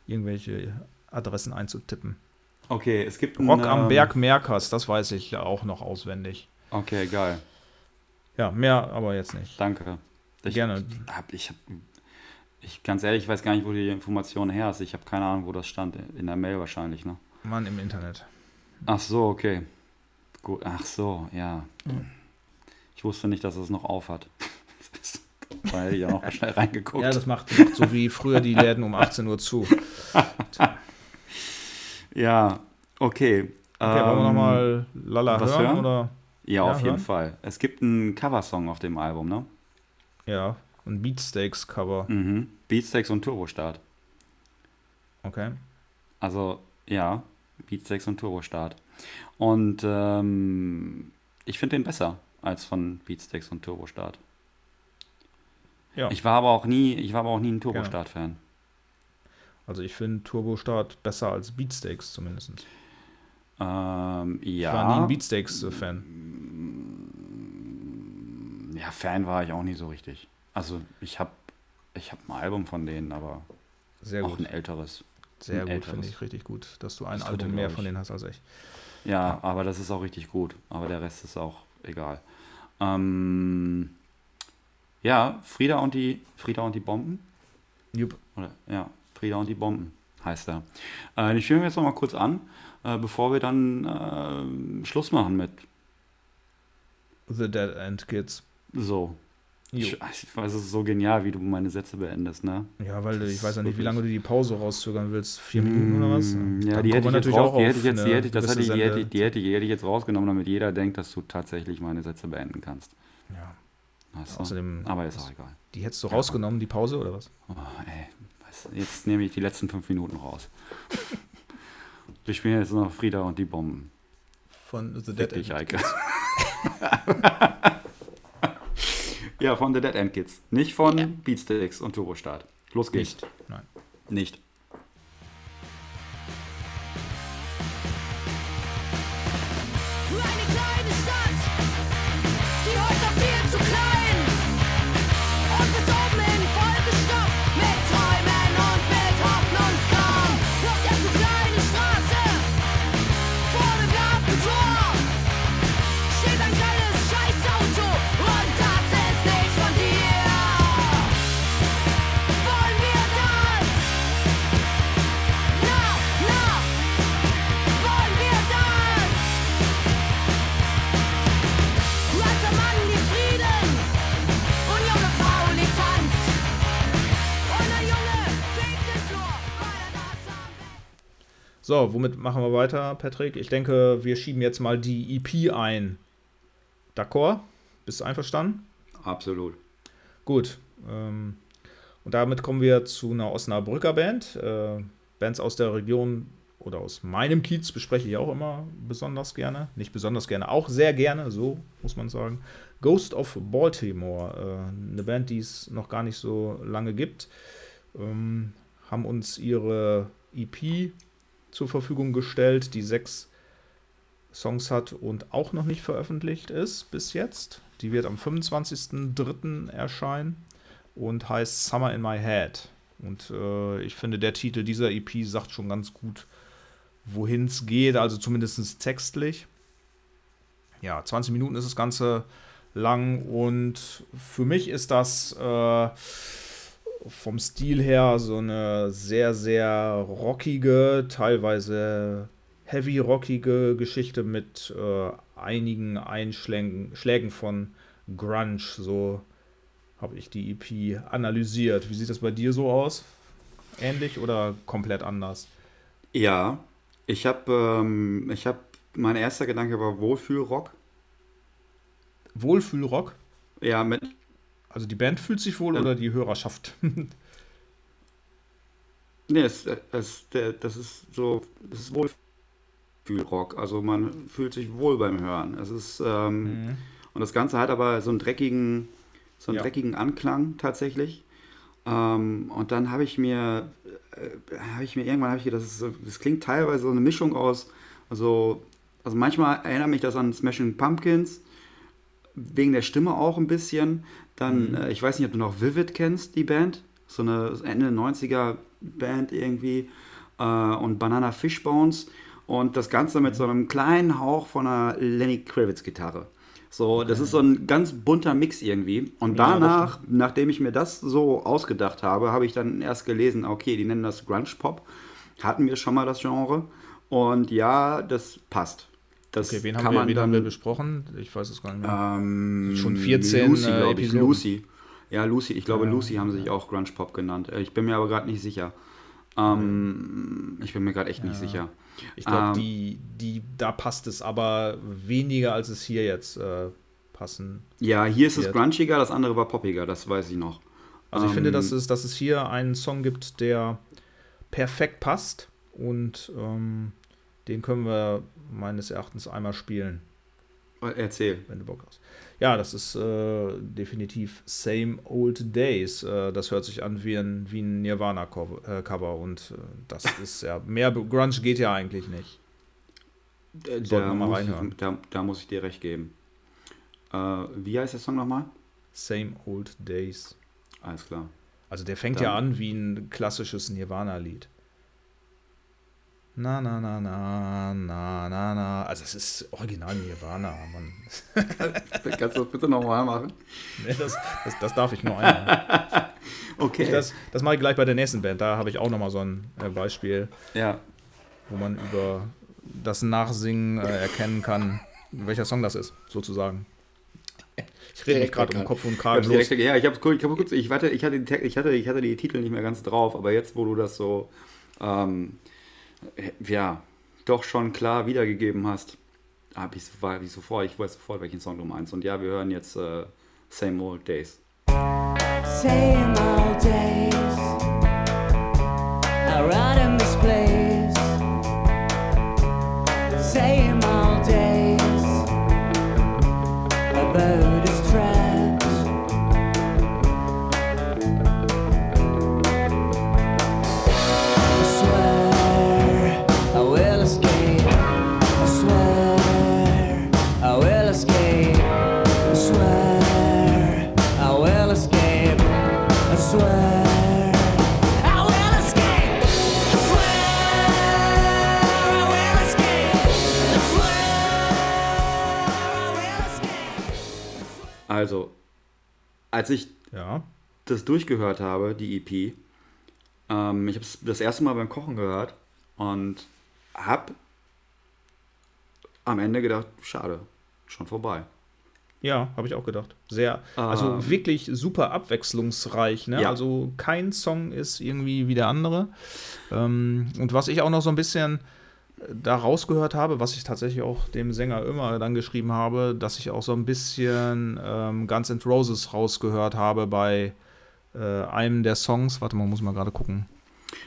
irgendwelche Adressen einzutippen.
Okay, es gibt
Rock am ähm, Berg Merkers, das weiß ich auch noch auswendig.
Okay, geil.
Ja, mehr aber jetzt nicht.
Danke.
Ich, Gerne.
Hab, ich hab, ich ganz ehrlich, ich weiß gar nicht, wo die Information her ist. Ich habe keine Ahnung, wo das stand. In der Mail wahrscheinlich, ne?
Mann, im Internet.
Ach so, okay. Gut. Ach so, ja. Mhm. Ich wusste nicht, dass es noch auf hat. Weil ich auch noch schnell reingeguckt.
Ja, das macht, macht so wie früher die Läden um 18 Uhr zu.
ja, okay.
Okay, ähm, wollen wir nochmal Lala hören, hören? Oder?
Ja, auf jeden Fall. Es gibt einen Coversong auf dem Album, ne?
Ja, ein Beatsteaks-Cover.
Mhm. Beatsteaks und Turbostart.
Okay.
Also, ja, Beatsteaks und Turbostart. Und ähm, ich finde den besser als von Beatsteaks und Turbostart. Ja. Ich war aber auch nie, ich war aber auch nie ein Turbostart-Fan.
Also ich finde Turbostart besser als Beatsteaks zumindest.
Ähm, ja. Ich
war nie ein Beatsteaks-Fan.
Ja, Fan war ich auch nie so richtig. Also ich habe ich hab ein Album von denen, aber
Sehr
auch ein älteres.
Sehr gut, finde ich richtig gut, dass du ein das Album mehr von denen hast als ich.
Ja, aber das ist auch richtig gut. Aber der Rest ist auch egal. Ähm, ja, Frieda und die Frieda und die Bomben.
Jupp.
Oder, ja, Frieda und die Bomben heißt er. Äh, ich höre mir jetzt noch mal kurz an, äh, bevor wir dann äh, Schluss machen mit
The Dead End Kids.
So. Ich, ich weiß, es ist so genial, wie du meine Sätze beendest, ne?
Ja, weil ich weiß ja nicht, wie lange du die Pause rauszögern willst. Vier Minuten oder was?
Ja, die hätte, ich jetzt raus, die hätte ich jetzt, die hätte, das hätte, die, hätte, die, hätte, die hätte ich jetzt rausgenommen, damit jeder denkt, dass du tatsächlich meine Sätze beenden kannst.
Ja.
Weißt Außerdem, aber ist auch egal.
Die hättest du rausgenommen, die Pause, oder was?
Oh, ey, jetzt nehme ich die letzten fünf Minuten raus. Wir spielen jetzt noch Frieda und die Bomben.
Von The Dead
End. Eike. ja, von The Dead End Kids. Nicht von yeah. Beatsticks und Turbostart. Los geht's.
Nicht. Nein.
Nicht.
So, womit machen wir weiter, Patrick? Ich denke, wir schieben jetzt mal die EP ein. D'accord? Bist du einverstanden?
Absolut.
Gut. Ähm, und damit kommen wir zu einer Osnabrücker Band. Äh, Bands aus der Region oder aus meinem Kiez bespreche ich auch immer besonders gerne. Nicht besonders gerne, auch sehr gerne, so muss man sagen. Ghost of Baltimore, äh, eine Band, die es noch gar nicht so lange gibt, ähm, haben uns ihre EP zur Verfügung gestellt, die sechs Songs hat und auch noch nicht veröffentlicht ist bis jetzt. Die wird am 25.03. erscheinen und heißt Summer in My Head. Und äh, ich finde, der Titel dieser EP sagt schon ganz gut, wohin es geht, also zumindest textlich. Ja, 20 Minuten ist das Ganze lang und für mich ist das äh, vom Stil her so eine sehr, sehr rockige, teilweise heavy rockige Geschichte mit äh, einigen Einschlägen Schlägen von Grunge. So habe ich die EP analysiert. Wie sieht das bei dir so aus? Ähnlich oder komplett anders?
Ja, ich habe, ähm, ich habe, mein erster Gedanke war Wohlfühlrock.
Wohlfühlrock?
Ja, mit
also die Band fühlt sich wohl ja. oder die Hörerschaft?
nee, es, es, das ist so, das ist Wohlfühlrock. Also man fühlt sich wohl beim Hören. Es ist, ähm, mhm. und das Ganze hat aber so einen dreckigen, so einen ja. dreckigen Anklang tatsächlich. Ähm, und dann habe ich mir, äh, habe ich mir irgendwann, habe ich gedacht, das, ist, das klingt teilweise so eine Mischung aus, also, also manchmal erinnert mich das an Smashing Pumpkins, wegen der Stimme auch ein bisschen. Dann, mhm. äh, ich weiß nicht, ob du noch Vivid kennst, die Band. So eine Ende 90er Band irgendwie. Äh, und Banana Fishbones. Und das Ganze mit so einem kleinen Hauch von einer Lenny Kravitz Gitarre. So, okay. das ist so ein ganz bunter Mix irgendwie. Und danach, ja, nachdem ich mir das so ausgedacht habe, habe ich dann erst gelesen, okay, die nennen das Grunge Pop. Hatten wir schon mal das Genre. Und ja, das passt.
Das okay, wen, haben wir, wen dann, haben wir besprochen? Ich weiß es gar nicht
mehr. Ähm,
Schon 14
Lucy, äh, ich. Lucy. Ja, Lucy. Ich glaube, ja, Lucy haben ja. sich auch Grunge Pop genannt. Äh, ich bin mir aber gerade nicht sicher. Ähm, ich bin mir gerade echt nicht sicher.
Ich glaube, ähm, die, die, da passt es aber weniger, als es hier jetzt äh, passen.
Ja, hier ist es grunchiger, das andere war poppiger, das weiß ich noch.
Also ich finde, dass ähm, es, dass es hier einen Song gibt, der perfekt passt und ähm, Den können wir meines Erachtens einmal spielen.
Erzähl.
Wenn du Bock hast. Ja, das ist äh, definitiv Same Old Days. Äh, das hört sich an wie ein, wie ein Nirvana-Cover äh, und äh, das ist ja, mehr Grunge geht ja eigentlich nicht.
Da, da, reinhören. Ich, da, da, muss ich dir recht geben. Äh, wie heißt der Song nochmal?
Same Old Days.
Alles klar.
Also der fängt Dann. ja an wie ein klassisches Nirvana-Lied. Na, na, na, na, na, na, na. Also, es ist original Nirvana, Mann.
Kannst du das bitte nochmal machen?
Nee, das, das, das, darf ich nur einmal. okay. Das, das mache ich gleich bei der nächsten Band. Da habe ich auch nochmal so ein äh, Beispiel.
Ja.
Wo man über das Nachsingen äh, erkennen kann, welcher Song das ist, sozusagen. Ich rede mich gerade um Kopf und Kragen.
Ja, ich habe ich hab kurz, ich, warte, ich, hatte die, ich, hatte, ich hatte die Titel nicht mehr ganz drauf, aber jetzt, wo du das so. Ähm, ja, doch schon klar wiedergegeben hast, habe ich, war ich sofort, ich weiß sofort, welchen Song du meinst. Und ja, wir hören jetzt äh, Same Old Days. Same old days Around in this place als ich
ja.
das durchgehört habe, die EP, ähm, ich habe es das erste Mal beim Kochen gehört und habe am Ende gedacht, schade, schon vorbei.
Ja, habe ich auch gedacht. Sehr, also ähm, wirklich super abwechslungsreich. Ne? Ja. Also kein Song ist irgendwie wie der andere. Ähm, und was ich auch noch so ein bisschen da rausgehört habe, was ich tatsächlich auch dem Sänger immer dann geschrieben habe, dass ich auch so ein bisschen ähm, Guns N' Roses rausgehört habe bei äh, einem der Songs. Warte mal, muss mal gerade gucken.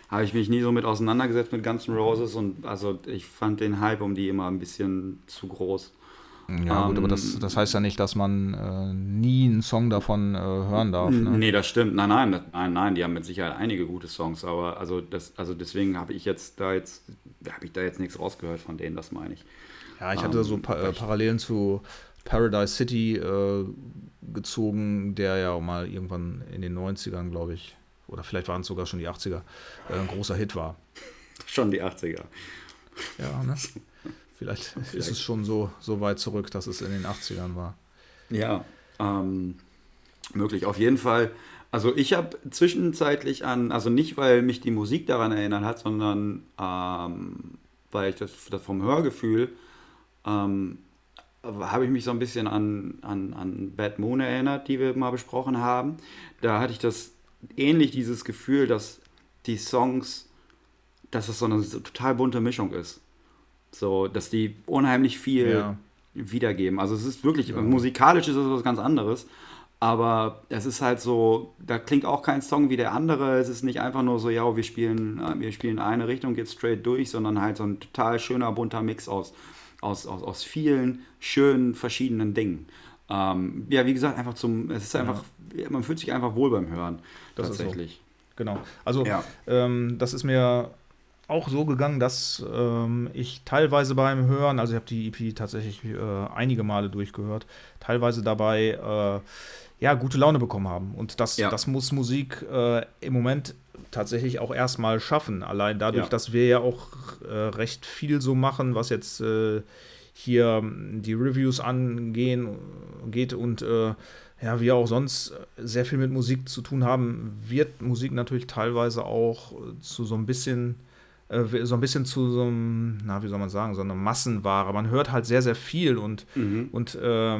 Habe ich mich nie so mit auseinandergesetzt mit Guns N' Roses und also ich fand den Hype um die immer ein bisschen zu groß.
Ja, ähm, gut, aber das, ähm, das heißt ja nicht, dass man äh, nie einen Song davon äh, hören darf. Ne?
Nee, das stimmt. Nein, nein, nein, nein, die haben mit Sicherheit einige gute Songs, aber also das, also deswegen habe ich jetzt da jetzt, habe ich da jetzt nichts rausgehört von denen, das meine ich.
Ja, ich hatte ähm, so pa äh, Parallelen zu Paradise City äh, gezogen, der ja auch mal irgendwann in den 90ern, glaube ich, oder vielleicht waren es sogar schon die 80er, äh, ein großer Hit war.
Schon die 80er.
Ja, ne? Vielleicht, Vielleicht, ist es schon so, so weit zurück, dass es in den 80ern war.
Ja, ähm, möglich. Auf jeden Fall. Also ich habe zwischenzeitlich an, also nicht, weil mich die Musik daran erinnert hat, sondern ähm, weil ich das, das vom Hörgefühl ähm, habe ich mich so ein bisschen an, an, an Bad Moon erinnert, die wir mal besprochen haben. Da hatte ich das ähnlich dieses Gefühl, dass die Songs, dass es so eine total bunte Mischung ist. So, dass die unheimlich viel ja. wiedergeben. Also es ist wirklich, ja. musikalisch ist es was ganz anderes. Aber es ist halt so, da klingt auch kein Song wie der andere. Es ist nicht einfach nur so, ja, wir spielen, äh, wir spielen eine Richtung, geht straight durch, sondern halt so ein total schöner, bunter Mix aus, aus, aus, aus vielen schönen, verschiedenen Dingen. Ähm, ja, wie gesagt, einfach zum, es ist einfach, ja. man fühlt sich einfach wohl beim Hören. Das tatsächlich. So.
Genau. Also, ja. ähm, das ist mir auch so gegangen, dass ähm, ich teilweise beim Hören, also ich habe die EP tatsächlich äh, einige Male durchgehört, teilweise dabei äh, ja gute Laune bekommen haben. Und das, ja. das muss Musik äh, im Moment tatsächlich auch erstmal schaffen. Allein dadurch, ja. dass wir ja auch äh, recht viel so machen, was jetzt äh, hier die Reviews angehen geht und äh, ja, wir auch sonst sehr viel mit Musik zu tun haben, wird Musik natürlich teilweise auch zu so ein bisschen so ein bisschen zu so einem, na, wie soll man sagen, so einer Massenware. Man hört halt sehr, sehr viel und, mhm. und äh,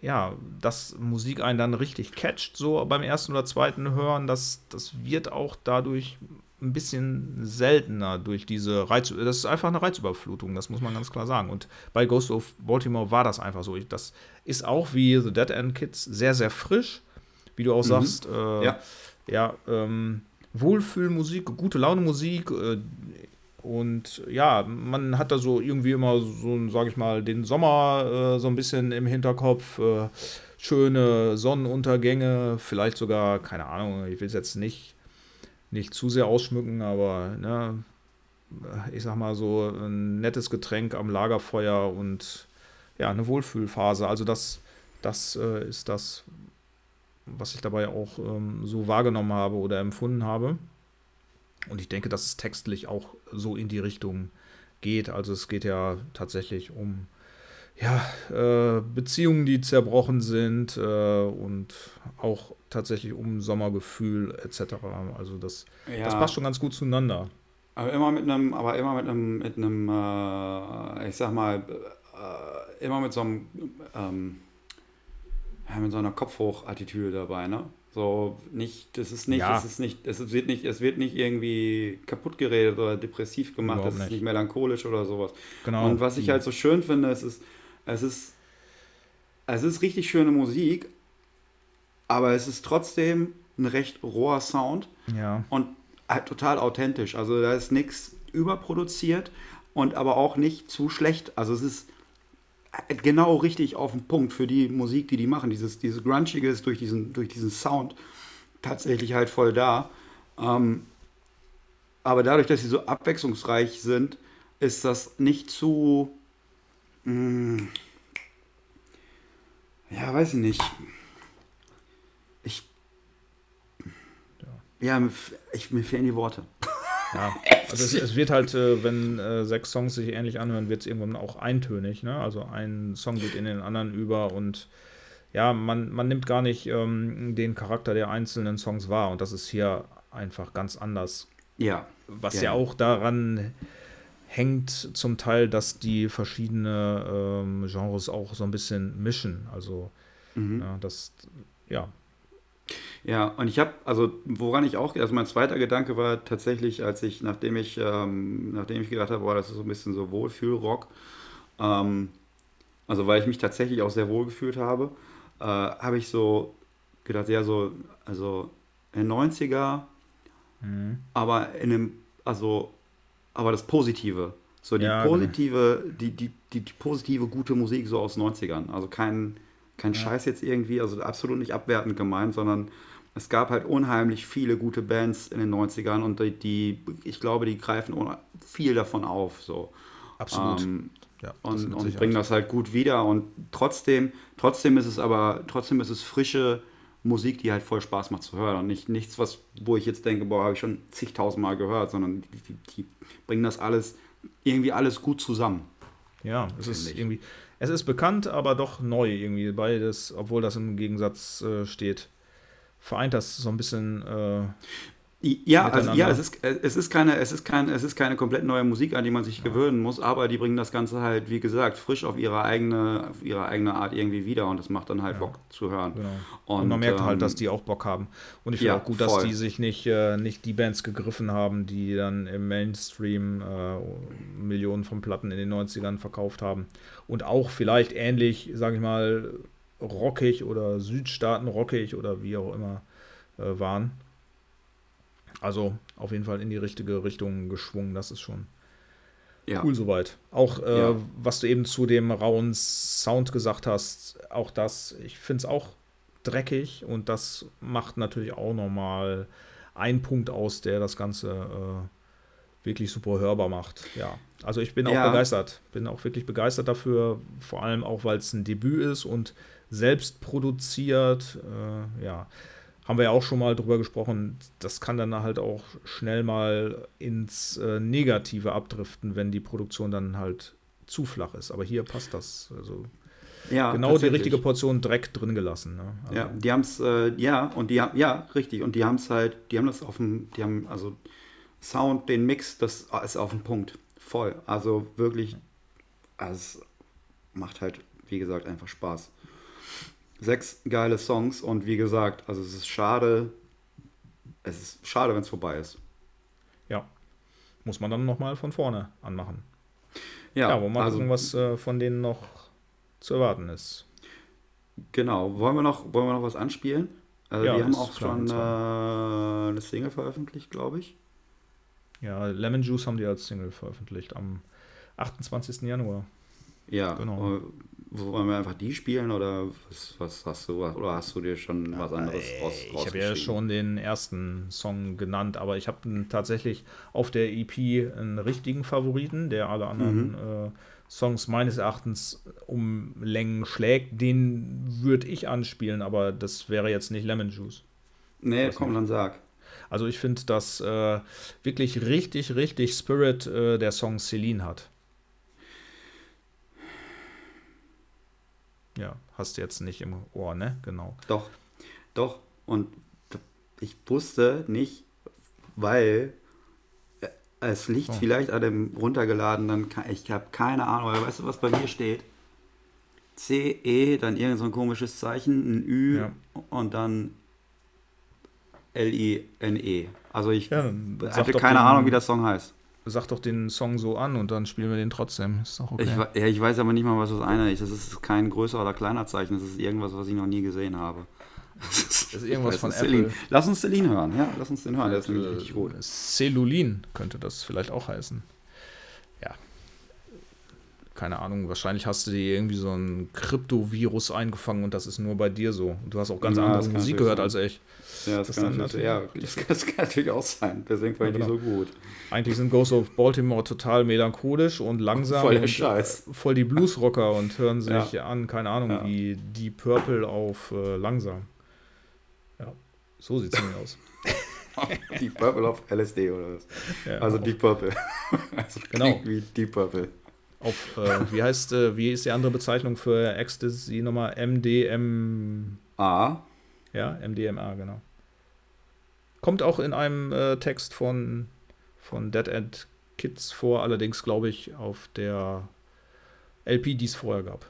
ja, dass Musik einen dann richtig catcht, so beim ersten oder zweiten Hören, das, das wird auch dadurch ein bisschen seltener durch diese Reiz. Das ist einfach eine Reizüberflutung, das muss man ganz klar sagen. Und bei Ghost of Baltimore war das einfach so. Das ist auch wie The Dead End Kids sehr, sehr frisch, wie du auch mhm. sagst. Äh, ja, ja ähm, Wohlfühlmusik, gute Laune Musik, äh, und ja, man hat da so irgendwie immer so, sage ich mal, den Sommer äh, so ein bisschen im Hinterkopf. Äh, schöne Sonnenuntergänge, vielleicht sogar, keine Ahnung, ich will es jetzt nicht, nicht zu sehr ausschmücken, aber ne, ich sag mal so ein nettes Getränk am Lagerfeuer und ja, eine Wohlfühlphase. Also das, das äh, ist das, was ich dabei auch ähm, so wahrgenommen habe oder empfunden habe. Und ich denke, dass es textlich auch so in die Richtung geht. Also es geht ja tatsächlich um ja, äh, Beziehungen, die zerbrochen sind äh, und auch tatsächlich um Sommergefühl etc. Also das, ja. das passt schon ganz gut zueinander.
Aber immer mit einem, aber immer mit einem, mit einem, äh, ich sag mal, äh, immer mit so einem, ähm, mit so einer Kopfhoch-Attitüde dabei, ne? So nicht, das ist nicht, ja. es ist nicht, es wird nicht, es wird nicht irgendwie kaputt geredet oder depressiv gemacht, es ist nicht. nicht melancholisch oder sowas. Genau. Und was ich halt so schön finde, es ist, es ist, es ist richtig schöne Musik, aber es ist trotzdem ein recht roher Sound.
Ja.
Und halt total authentisch. Also da ist nichts überproduziert und aber auch nicht zu schlecht. Also es ist genau richtig auf den Punkt für die Musik, die die machen. Dieses, dieses Grunchige ist durch diesen, durch diesen Sound tatsächlich halt voll da. Ähm, aber dadurch, dass sie so abwechslungsreich sind, ist das nicht zu. Mh, mm, ja, weiß ich nicht. Ich. Ja, ja ich, mir fehlen die Worte.
Ja, also es, es wird halt, äh, wenn äh, sechs Songs sich ähnlich anhören, wird es irgendwann auch eintönig. Ne? Also ein Song geht in den anderen über und ja, man, man nimmt gar nicht ähm, den Charakter der einzelnen Songs wahr und das ist hier einfach ganz anders.
Ja.
Was ja, ja auch daran hängt zum Teil, dass die verschiedene ähm, Genres auch so ein bisschen mischen. Also mhm. ja, das, ja,
ja, und ich habe, also woran ich auch, also mein zweiter Gedanke war tatsächlich, als ich, nachdem ich, ähm, nachdem ich gedacht habe, boah, das ist so ein bisschen so Wohlfühlrock, ähm, also weil ich mich tatsächlich auch sehr wohl gefühlt habe, äh, habe ich so gedacht, ja, so, also in den 90er, mhm. aber in einem, also, aber das Positive. So die ja, genau. positive, genau. die, die, die, die, positive, gute Musik so aus 90ern. Also kein, kein ja. Scheiß jetzt irgendwie, also absolut nicht abwertend gemeint, sondern es gab halt unheimlich viele gute Bands in den 90ern und die, die ich glaube, die greifen viel davon auf. So.
Absolut.
Ähm, ja, und, und bringen das halt gut wieder. Und trotzdem, trotzdem ist es aber, trotzdem ist es frische Musik, die halt voll Spaß macht zu hören. Und nicht, nichts, was, wo ich jetzt denke, boah, habe ich schon zigtausendmal gehört, sondern die, die, die, bringen das alles, irgendwie alles gut zusammen.
Ja, es ist irgendwie, es ist bekannt, aber doch neu irgendwie. Beides, obwohl das im Gegensatz äh, steht vereint das so ein bisschen. Äh,
ja, also, ja, es ist, es, ist keine, es, ist kein, es ist keine komplett neue Musik, an die man sich ja. gewöhnen muss, aber die bringen das Ganze halt, wie gesagt, frisch auf ihre eigene, auf ihre eigene Art irgendwie wieder und das macht dann halt ja. Bock zu hören.
Genau. Und, und, man merkt halt, ähm, halt, dass die auch Bock haben. Und ich finde ja, auch gut, dass voll. die sich nicht, äh, nicht die Bands gegriffen haben, die dann im Mainstream äh, Millionen von Platten in den 90ern verkauft haben. Und auch vielleicht ähnlich, sage ich mal, rockig oder Südstaaten rockig oder wie auch immer äh, waren. Also auf jeden Fall in die richtige Richtung geschwungen. Das ist schon ja. cool soweit. Auch äh, ja. was du eben zu dem rauen Sound gesagt hast, auch das, ich finde es auch dreckig und das macht natürlich auch nochmal einen Punkt aus, der das Ganze äh, wirklich super hörbar macht. Ja, also ich bin auch ja. begeistert. Bin auch wirklich begeistert dafür, vor allem auch, weil es ein Debüt ist und selbst produziert. Äh, ja, haben wir ja auch schon mal drüber gesprochen. Das kann dann halt auch schnell mal ins äh, Negative abdriften, wenn die Produktion dann halt zu flach ist. Aber hier passt das. Also ja, genau die richtige Portion Dreck drin gelassen. Ne?
Also ja, die haben es, äh, ja, und die haben, ja, richtig. Und die haben es halt, die haben das auf dem, die haben, also Sound, den Mix, das ist auf dem Punkt. Voll. Also wirklich, also es macht halt, wie gesagt, einfach Spaß sechs geile Songs und wie gesagt, also es ist schade, es ist schade, wenn es vorbei ist.
Ja, muss man dann nochmal von vorne anmachen. Ja, ja wo man also, gucken, was äh, von denen noch zu erwarten ist.
Genau, wollen wir noch, wollen wir noch was anspielen? Also ja, die haben auch schon äh, eine Single veröffentlicht, glaube ich.
Ja, Lemon Juice haben die als Single veröffentlicht am 28. Januar.
Ja, genau. Wollen wir einfach die spielen oder was, was hast du oder hast du dir schon was anderes
raus, Ich habe ja schon den ersten Song genannt, aber ich habe tatsächlich auf der EP einen richtigen Favoriten, der alle anderen mhm. äh, Songs meines Erachtens um Längen schlägt. Den würde ich anspielen, aber das wäre jetzt nicht Lemon Juice.
Nee, komm, dann sag.
Also ich finde, dass äh, wirklich richtig, richtig Spirit äh, der Song Celine hat. Ja, hast du jetzt nicht im Ohr, ne? Genau.
Doch, doch. Und ich wusste nicht, weil äh, es liegt oh. vielleicht an dem runtergeladenen, ich habe keine Ahnung, aber weißt du, was bei mir steht? C, E, dann irgend so ein komisches Zeichen, ein Ü ja. und dann L-I-N-E. Also ich ja, hatte keine Ahnung, wie der Song heißt.
Sag doch den Song so an und dann spielen wir den trotzdem.
Ist doch okay. Ich, ja, ich weiß aber nicht mal, was das eine ist. Das ist kein größer oder kleiner Zeichen. Das ist irgendwas, was ich noch nie gesehen habe.
Das ist irgendwas von
Apple. Celine. Lass uns Celine hören, ja. Lass uns den hören. Der ist nämlich richtig gut.
Cellulin könnte das vielleicht auch heißen keine Ahnung, wahrscheinlich hast du dir irgendwie so ein Kryptovirus eingefangen und das ist nur bei dir so. Du hast auch ganz ja, andere Musik gehört sein. als ich.
Ja, das, das kann, natürlich, ja, das, das, kann natürlich auch sein. Deswegen war ich ja, genau. nicht so gut.
Eigentlich sind Ghosts of Baltimore total melancholisch und langsam.
Voll der Scheiß.
Voll die Bluesrocker und hören sich ja. an, keine Ahnung, ja. wie Deep Purple auf äh, langsam. Ja, so sieht es nämlich aus.
Deep Purple auf LSD oder was? Also Deep Purple. also genau. wie Deep Purple
auf, äh, wie heißt, äh, wie ist die andere Bezeichnung für Ecstasy nochmal? MDMA. Ja, MDMA, genau. Kommt auch in einem äh, Text von, von Dead End Kids vor, allerdings glaube ich auf der LP, die es vorher gab.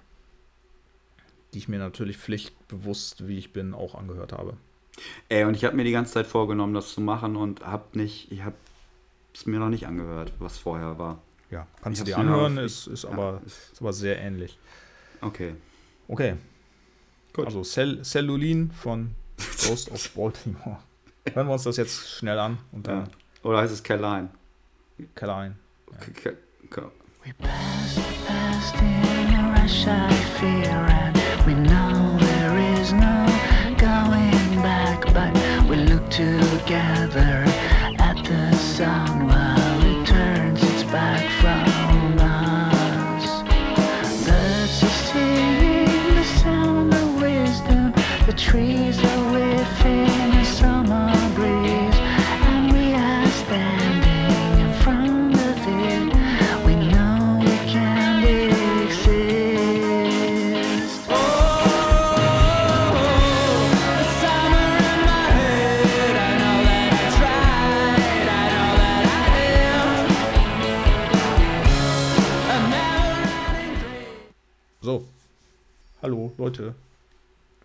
Die ich mir natürlich pflichtbewusst, wie ich bin, auch angehört habe.
Ey, und ich habe mir die ganze Zeit vorgenommen, das zu machen und habe nicht, ich habe es mir noch nicht angehört, was vorher war
ja, kannst du dir anhören, ist, ist, aber, ist aber sehr ähnlich.
Okay.
Okay. Gut. Also Cell Cellulin von Ghost of Baltimore. Hören wir uns das jetzt schnell an. Und dann
ja. Oder heißt es Caroline?
Caroline.
Ja. We
passed, passed in a rush I fear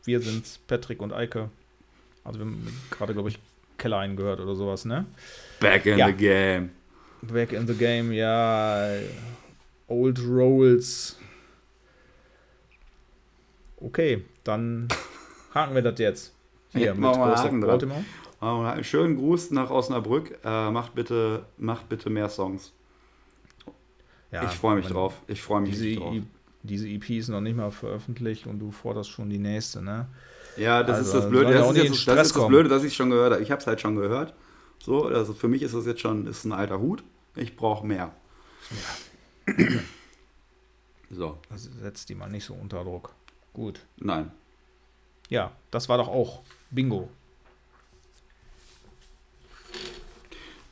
wir sind's, Patrick und Eike. Also wir haben gerade, glaube ich, Keller eingehört oder sowas, ne?
Back in ja. the game.
Back in the game, ja. Old Rolls. Okay, dann haken wir das jetzt. Hier mit
Ghost Baltimore. Schönen Gruß nach Osnabrück. Äh, macht, bitte, macht bitte mehr Songs. Ja, ich freue mich drauf. Ich freue mich
diese, drauf. Diese EP ist noch nicht mal veröffentlicht und du forderst schon die nächste, ne?
Ja, das also, ist das Blöde. Das ist, jetzt, das, ist das Blöde, dass ich schon gehört habe. Ich habe es halt schon gehört. So, also für mich ist das jetzt schon ist ein alter Hut. Ich brauche mehr. Ja.
so. Also setzt die mal nicht so unter Druck. Gut.
Nein.
Ja, das war doch auch Bingo.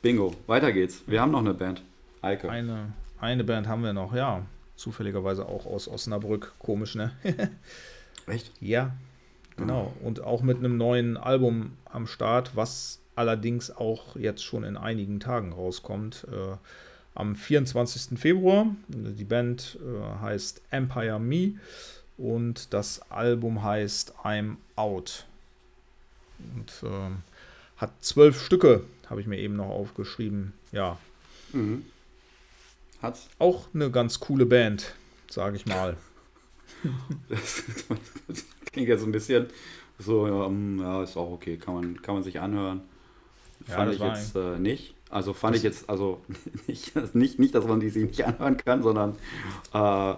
Bingo. Weiter geht's. Wir haben noch eine Band.
Eike. Eine, eine Band haben wir noch, ja. Zufälligerweise auch aus Osnabrück. Komisch, ne?
Echt?
Ja, genau. Mhm. Und auch mit einem neuen Album am Start, was allerdings auch jetzt schon in einigen Tagen rauskommt. Äh, am 24. Februar. Die Band äh, heißt Empire Me und das Album heißt I'm Out. Und äh, hat zwölf Stücke, habe ich mir eben noch aufgeschrieben. Ja.
Mhm. Hat's.
Auch eine ganz coole Band, sage ich mal.
das, klingt jetzt ein bisschen so, ja, ist auch okay, kann man, kann man sich anhören.
Fand ja, ich jetzt
äh, nicht. Also fand das ich jetzt, also nicht, nicht, nicht, dass man die sich nicht anhören kann, sondern äh,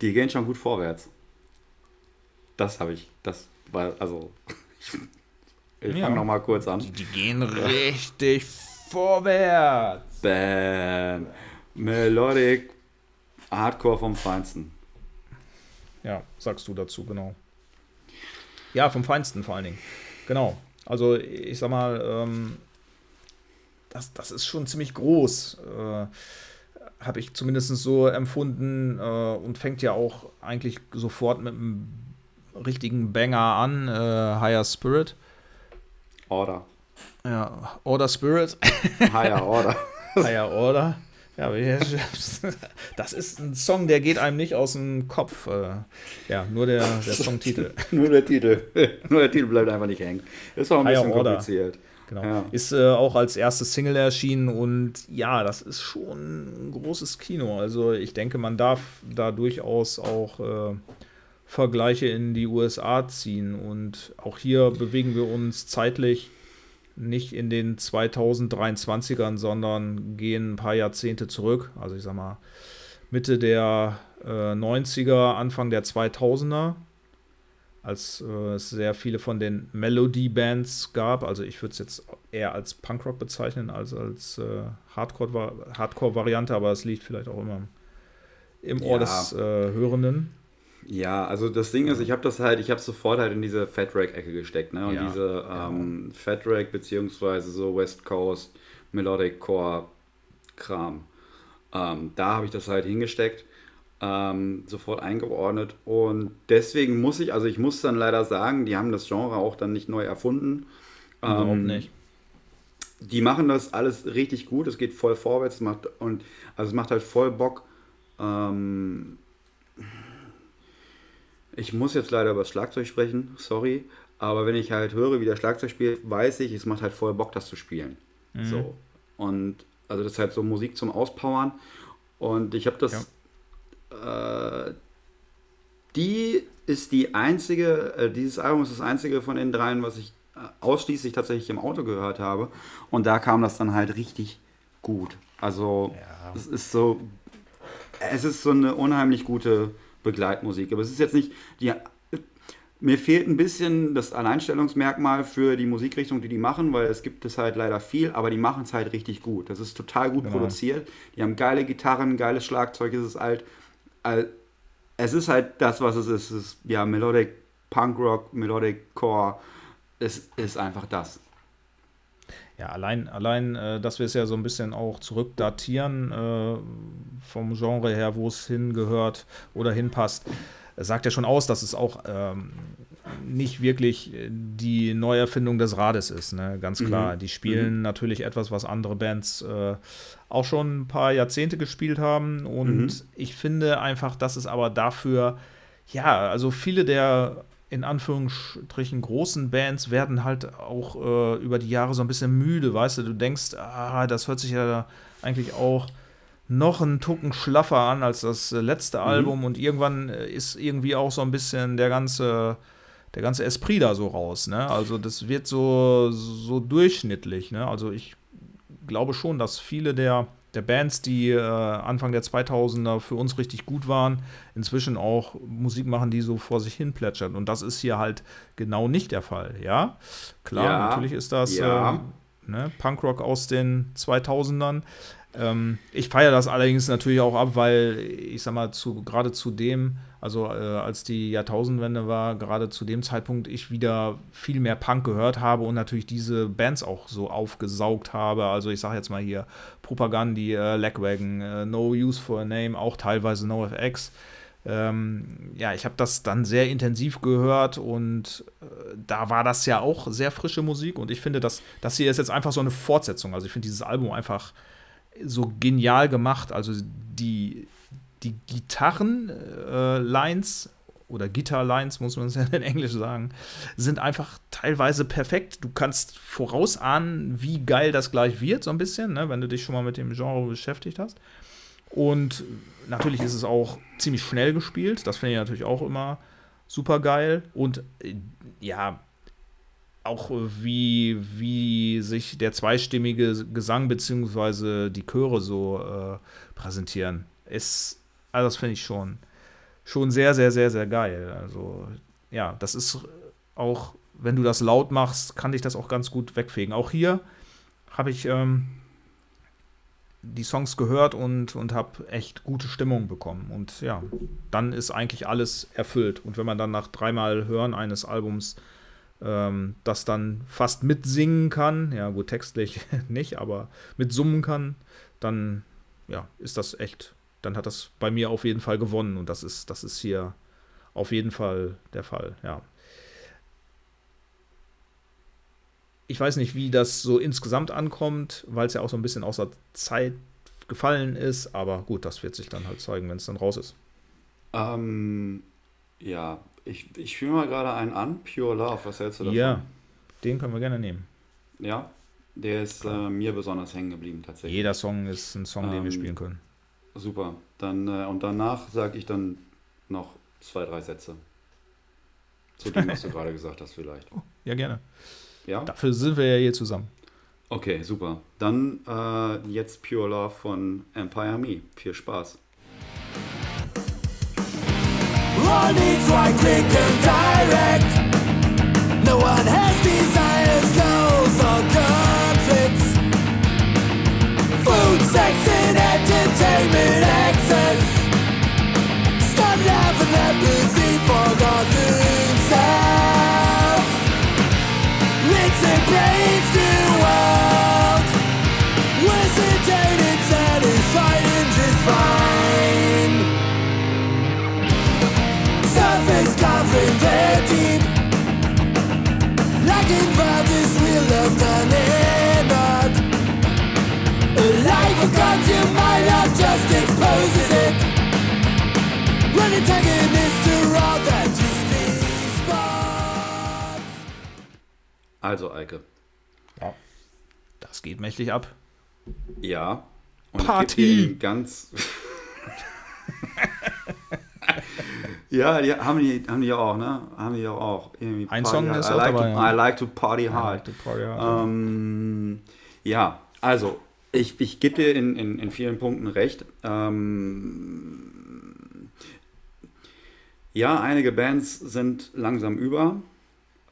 die gehen schon gut vorwärts. Das habe ich, das war, also ich, ich ja. fange nochmal kurz an.
Die, die gehen richtig vorwärts.
Bam. Melodic Hardcore vom Feinsten.
Ja, sagst du dazu, genau. Ja, vom Feinsten vor allen Dingen. Genau. Also ich sag mal, ähm, das, das ist schon ziemlich groß. Äh, Habe ich zumindest so empfunden äh, und fängt ja auch eigentlich sofort mit einem richtigen Banger an, äh, Higher Spirit.
Order.
Ja, Order Spirit.
Higher Order.
Higher Order. Ja, das ist ein Song, der geht einem nicht aus dem Kopf. Äh, ja, nur der, der Songtitel.
nur der Titel. nur der Titel bleibt einfach nicht hängen. Ist auch ein bisschen Order. kompliziert.
Genau. Ja. Ist äh, auch als erste Single erschienen und ja, das ist schon ein großes Kino. Also ich denke, man darf da durchaus auch äh, Vergleiche in die USA ziehen und auch hier bewegen wir uns zeitlich nicht in den 2023ern, sondern gehen ein paar Jahrzehnte zurück. Also ich sag mal Mitte der äh, 90er, Anfang der 2000er, als äh, es sehr viele von den Melody-Bands gab. Also ich würde es jetzt eher als Punkrock bezeichnen als als äh, Hardcore-Variante, aber es liegt vielleicht auch immer im Ohr ja. des äh, Hörenden.
Ja, also das Ding ist, ich habe das halt, ich habe sofort halt in diese Fat Rack-Ecke gesteckt, ne? Und ja, diese ähm, ja. Fat Rack beziehungsweise so West Coast Melodic Core Kram. Ähm, da habe ich das halt hingesteckt, ähm, sofort eingeordnet und deswegen muss ich, also ich muss dann leider sagen, die haben das Genre auch dann nicht neu erfunden.
Überhaupt ähm, nicht.
Die machen das alles richtig gut, es geht voll vorwärts, macht und also es macht halt voll Bock. Ähm, ich muss jetzt leider über das Schlagzeug sprechen, sorry. Aber wenn ich halt höre, wie der Schlagzeug spielt, weiß ich, es macht halt voll Bock, das zu spielen. Mhm. So. Und also das ist halt so Musik zum Auspowern. Und ich habe das. Ja. Äh, die ist die einzige, äh, dieses Album ist das einzige von den dreien, was ich äh, ausschließlich tatsächlich im Auto gehört habe. Und da kam das dann halt richtig gut. Also ja. es ist so, es ist so eine unheimlich gute Begleitmusik. Aber es ist jetzt nicht die. Mir fehlt ein bisschen das Alleinstellungsmerkmal für die Musikrichtung, die die machen, weil es gibt es halt leider viel, aber die machen es halt richtig gut. Das ist total gut ja. produziert. Die haben geile Gitarren, geiles Schlagzeug. Es ist halt, es ist halt das, was es ist. Es ist ja Melodic Punk Rock, Melodic Core. Es ist einfach das.
Ja, allein, allein äh, dass wir es ja so ein bisschen auch zurückdatieren äh, vom Genre her, wo es hingehört oder hinpasst, sagt ja schon aus, dass es auch ähm, nicht wirklich die Neuerfindung des Rades ist, ne? ganz mhm. klar. Mhm. Die spielen mhm. natürlich etwas, was andere Bands äh, auch schon ein paar Jahrzehnte gespielt haben. Und mhm. ich finde einfach, dass es aber dafür, ja, also viele der in Anführungsstrichen großen Bands werden halt auch äh, über die Jahre so ein bisschen müde, weißt du, du denkst, ah, das hört sich ja eigentlich auch noch einen Tucken schlaffer an als das letzte mhm. Album und irgendwann äh, ist irgendwie auch so ein bisschen der ganze der ganze Esprit da so raus, ne? Also das wird so so durchschnittlich, ne? Also ich glaube schon, dass viele der der Bands, die äh, Anfang der 2000er für uns richtig gut waren, inzwischen auch Musik machen, die so vor sich hin plätschert. Und das ist hier halt genau nicht der Fall. Ja, klar, ja, natürlich ist das ja. ähm, ne, Punkrock aus den 2000ern. Ähm, ich feiere das allerdings natürlich auch ab, weil ich sag mal, zu, gerade zu dem, also äh, als die Jahrtausendwende war, gerade zu dem Zeitpunkt ich wieder viel mehr Punk gehört habe und natürlich diese Bands auch so aufgesaugt habe. Also ich sage jetzt mal hier Propagandi, äh, Lagwagon, äh, No Use for a Name, auch teilweise NoFX. Ähm, ja, ich habe das dann sehr intensiv gehört und äh, da war das ja auch sehr frische Musik und ich finde, dass das hier ist jetzt einfach so eine Fortsetzung. Also ich finde dieses Album einfach so genial gemacht. Also die, die Gitarrenlines äh, oder Guitar-Lines, muss man es ja in Englisch sagen, sind einfach teilweise perfekt. Du kannst vorausahnen, wie geil das gleich wird, so ein bisschen, ne, wenn du dich schon mal mit dem Genre beschäftigt hast. Und natürlich ist es auch ziemlich schnell gespielt. Das finde ich natürlich auch immer super geil. Und äh, ja, auch wie, wie sich der zweistimmige Gesang bzw. die Chöre so äh, präsentieren. Ist, also das finde ich schon, schon sehr, sehr, sehr, sehr geil. Also ja, das ist auch, wenn du das laut machst, kann dich das auch ganz gut wegfegen. Auch hier habe ich ähm, die Songs gehört und, und habe echt gute Stimmung bekommen. Und ja, dann ist eigentlich alles erfüllt. Und wenn man dann nach dreimal Hören eines Albums ähm, das dann fast mitsingen kann, ja gut, textlich nicht, aber mitsummen kann, dann ja, ist das echt, dann hat das bei mir auf jeden Fall gewonnen und das ist, das ist hier auf jeden Fall der Fall, ja. Ich weiß nicht, wie das so insgesamt ankommt, weil es ja auch so ein bisschen außer Zeit gefallen ist, aber gut, das wird sich dann halt zeigen, wenn es dann raus ist.
Ähm, ja, ich, ich fühle mal gerade einen an, Pure Love, was hältst du davon?
Ja, den können wir gerne nehmen.
Ja, der ist äh, mir besonders hängen geblieben tatsächlich.
Jeder Song ist ein Song, ähm, den wir ähm, spielen können.
Super. Dann, äh, und danach sage ich dann noch zwei, drei Sätze. Zu dem, was du gerade gesagt hast, vielleicht. Oh,
ja, gerne. Ja? Dafür sind wir ja hier zusammen.
Okay, super. Dann äh, jetzt Pure Love von Empire Me. Viel Spaß. All needs right click and direct. No one has desires, goals, or conflicts. Food, sex, and entertainment access. Stop empathy for the things It's a break. Also Eike.
Ja. Das geht mächtig ab.
Ja.
Und Party!
ganz Ja, die haben die, haben die auch, ne? Haben die auch.
Irgendwie Ein Song ist
I auch like dabei. To, I like to party hard. Like to party hard. Ähm, ja, also ich, ich gebe dir in, in, in vielen Punkten recht. Ähm, ja, einige Bands sind langsam über.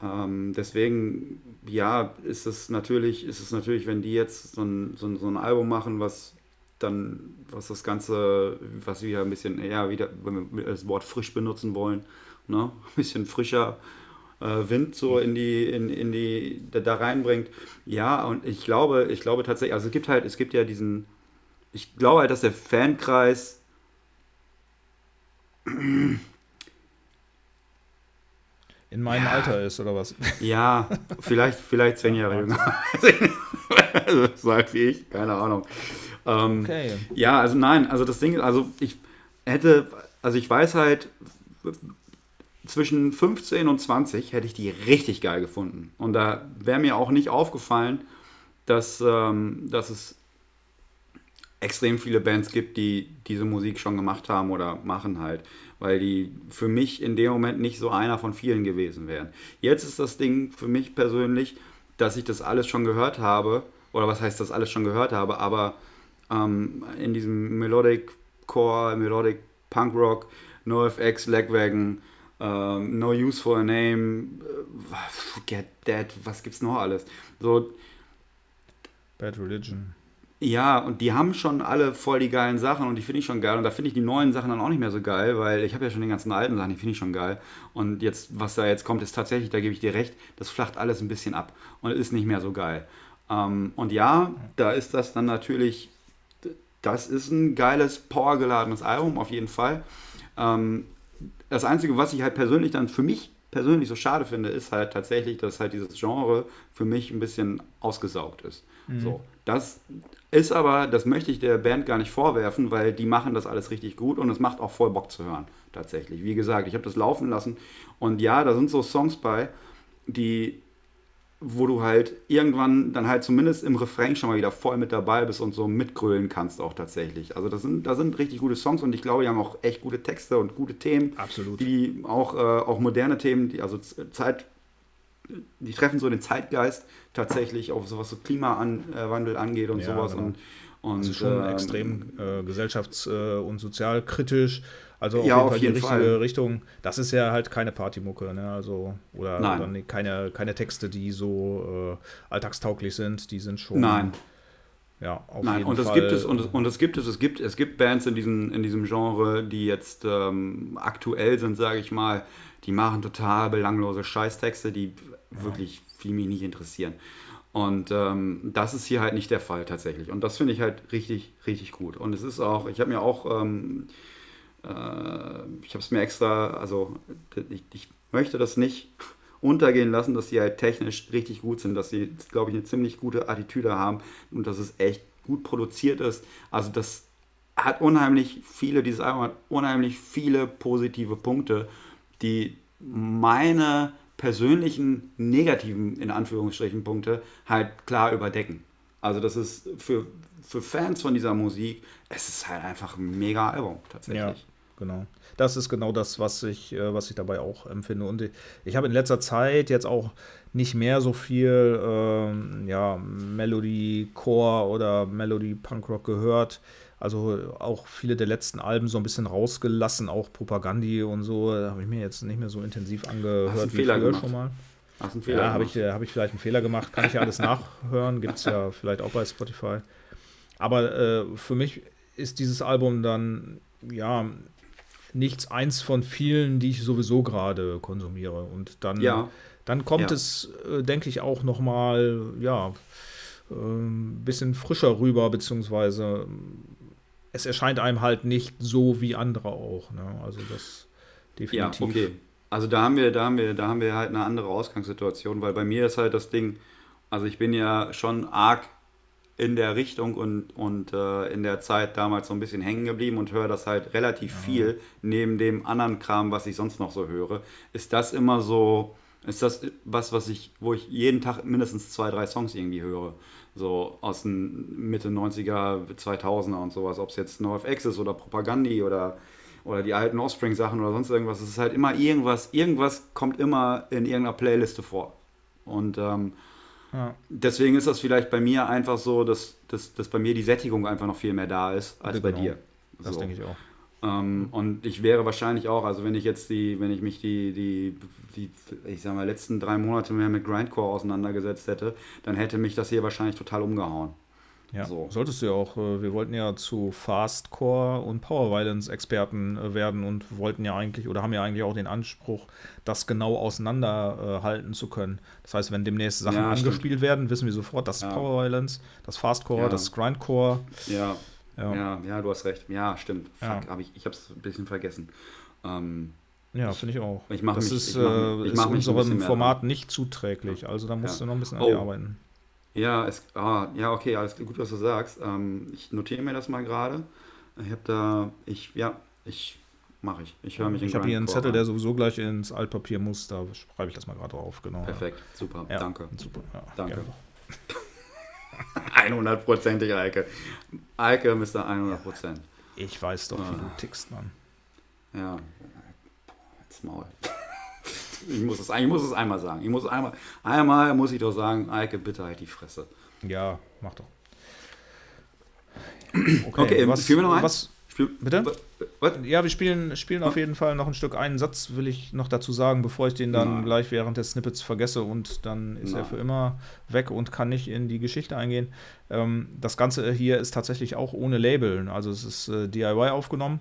Ähm, deswegen, ja, ist es natürlich, ist es natürlich, wenn die jetzt so ein, so ein, so ein Album machen, was dann, was das Ganze, was wir ein bisschen eher wieder, wenn wir das Wort frisch benutzen wollen, ne? ein bisschen frischer äh, Wind so in die, in, in die, da, da, reinbringt. Ja, und ich glaube, ich glaube tatsächlich, also es gibt halt, es gibt ja diesen, ich glaube halt, dass der Fankreis
in meinem ja. Alter ist, oder was?
Ja, vielleicht, vielleicht zehn Jahre jünger. so alt wie ich, keine Ahnung. Ähm, okay. Ja, also nein, also das Ding, also ich hätte, also ich weiß halt, zwischen 15 und 20 hätte ich die richtig geil gefunden. Und da wäre mir auch nicht aufgefallen, dass, ähm, dass es extrem viele Bands gibt, die diese Musik schon gemacht haben oder machen halt, weil die für mich in dem Moment nicht so einer von vielen gewesen wären. Jetzt ist das Ding für mich persönlich, dass ich das alles schon gehört habe, oder was heißt das alles schon gehört habe, aber ähm, in diesem Melodic Core, Melodic Punk Rock, NoFX, Legwagon, ähm, No Use for a Name, äh, Get Dead, was gibt's noch alles? So.
Bad Religion.
Ja, und die haben schon alle voll die geilen Sachen und die finde ich schon geil. Und da finde ich die neuen Sachen dann auch nicht mehr so geil, weil ich habe ja schon die ganzen alten Sachen, die finde ich schon geil. Und jetzt, was da jetzt kommt, ist tatsächlich, da gebe ich dir recht, das flacht alles ein bisschen ab und ist nicht mehr so geil. Ähm, und ja, da ist das dann natürlich das ist ein geiles, powergeladenes Album, auf jeden Fall. Ähm, das Einzige, was ich halt persönlich dann für mich persönlich so schade finde, ist halt tatsächlich, dass halt dieses Genre für mich ein bisschen ausgesaugt ist. Mhm. So, das ist aber, das möchte ich der Band gar nicht vorwerfen, weil die machen das alles richtig gut und es macht auch voll Bock zu hören, tatsächlich. Wie gesagt, ich habe das laufen lassen und ja, da sind so Songs bei, die wo du halt irgendwann dann halt zumindest im Refrain schon mal wieder voll mit dabei bist und so mitgrölen kannst auch tatsächlich. Also das sind, da sind richtig gute Songs und ich glaube, die haben auch echt gute Texte und gute Themen.
Absolut.
Die auch, äh, auch moderne Themen, die also Zeit, die treffen so den Zeitgeist tatsächlich, auch so was so Klimawandel angeht und ja, sowas. Genau. Und,
und, also schon ähm, extrem äh, gesellschafts- äh, und sozialkritisch. Also
auf ja, jeden Fall die richtige Fall.
Richtung. Das ist ja halt keine Partymucke, ne? Also, oder, oder keine, keine Texte, die so äh, alltagstauglich sind. Die sind schon.
Nein.
Ja,
auf Nein, jeden und Fall. gibt es, und, und es gibt es, es gibt, es gibt Bands in diesem, in diesem Genre, die jetzt ähm, aktuell sind, sage ich mal, die machen total belanglose Scheißtexte, die ja. wirklich viel mich nicht interessieren. Und ähm, das ist hier halt nicht der Fall tatsächlich. Und das finde ich halt richtig, richtig gut. Und es ist auch, ich habe mir auch, ähm, äh, ich habe es mir extra, also ich, ich möchte das nicht untergehen lassen, dass sie halt technisch richtig gut sind, dass sie, glaube ich, eine ziemlich gute Attitüde haben und dass es echt gut produziert ist. Also das hat unheimlich viele, dieses Album hat unheimlich viele positive Punkte, die meine persönlichen negativen, in Anführungsstrichen, Punkte halt klar überdecken. Also das ist für, für Fans von dieser Musik, es ist halt einfach ein mega Album tatsächlich. Ja,
genau das ist genau das, was ich, äh, was ich dabei auch empfinde. Und ich habe in letzter Zeit jetzt auch nicht mehr so viel ähm, ja, Melody Core oder Melody Punkrock gehört. Also auch viele der letzten Alben so ein bisschen rausgelassen, auch Propagandi und so, habe ich mir jetzt nicht mehr so intensiv angehört
wie früher gemacht?
schon mal. Hast einen Fehler ja, habe ich, äh, hab ich vielleicht einen Fehler gemacht. Kann ich ja alles nachhören. Gibt es ja vielleicht auch bei Spotify. Aber äh, für mich ist dieses Album dann, ja, nichts eins von vielen, die ich sowieso gerade konsumiere. Und dann,
ja.
dann kommt ja. es, äh, denke ich, auch noch mal, ja, ein äh, bisschen frischer rüber, beziehungsweise es erscheint einem halt nicht so wie andere auch. Ne? Also das definitiv.
Ja, okay. Also da haben wir, da haben wir, da haben wir halt eine andere Ausgangssituation, weil bei mir ist halt das Ding, also ich bin ja schon arg in der Richtung und, und äh, in der Zeit damals so ein bisschen hängen geblieben und höre das halt relativ ja. viel neben dem anderen Kram, was ich sonst noch so höre. Ist das immer so, ist das was, was ich, wo ich jeden Tag mindestens zwei, drei Songs irgendwie höre? So aus den Mitte 90er, 2000er und sowas, ob es jetzt NoFX ist oder Propagandi oder, oder die alten Offspring-Sachen oder sonst irgendwas. Es ist halt immer irgendwas, irgendwas kommt immer in irgendeiner Playliste vor. Und ähm, ja. Deswegen ist das vielleicht bei mir einfach so, dass, dass, dass bei mir die Sättigung einfach noch viel mehr da ist als genau. bei dir.
Das denke ich auch.
Ähm, und ich wäre wahrscheinlich auch, also wenn ich jetzt die, wenn ich mich die, die, die, ich sag mal, letzten drei Monate mehr mit Grindcore auseinandergesetzt hätte, dann hätte mich das hier wahrscheinlich total umgehauen.
Ja, so. solltest du ja auch. Äh, wir wollten ja zu Fastcore und Power Violence Experten äh, werden und wollten ja eigentlich oder haben ja eigentlich auch den Anspruch, das genau auseinanderhalten äh, zu können. Das heißt, wenn demnächst Sachen ja, angespielt werden, wissen wir sofort, das ist ja. Power Violence, das Fastcore, ja. das Grindcore.
Ja. Ja. Ja. ja, du hast recht. Ja, stimmt. Fuck, hab ich ich habe es ein bisschen vergessen. Ähm,
ja, finde ich auch.
Ich das
mich, ist, ich mach, ich ist unserem Format nicht zuträglich. Also da musst du noch ein bisschen an dir oh. arbeiten.
Ja, es, ah, ja, okay, alles gut, was du sagst. Ähm, ich notiere mir das mal gerade. Ich habe da, ich, ja, ich mache ich. Ich höre mich
Ich habe hier einen Zettel, an. der sowieso gleich ins Altpapier muss. Da schreibe ich das mal gerade drauf, genau.
Perfekt, super,
ja,
danke.
Super, ja,
danke. 100%ig Eike. Eike, Mr. 100%.
Ich weiß doch, wie du tickst, Mann.
Ja, jetzt Maul. Ich muss es, ich muss es einmal sagen. Ich muss einmal, einmal muss ich doch sagen, Eike, bitte halt die Fresse.
Ja, mach doch.
Okay, okay was, noch ein?
Was, Spiel, bitte? What? Ja, wir spielen, spielen auf jeden Fall noch ein Stück. Einen Satz will ich noch dazu sagen, bevor ich den dann Nein. gleich während des Snippets vergesse und dann ist Nein. er für immer weg und kann nicht in die Geschichte eingehen. Ähm, das Ganze hier ist tatsächlich auch ohne Label. Also es ist äh, DIY aufgenommen.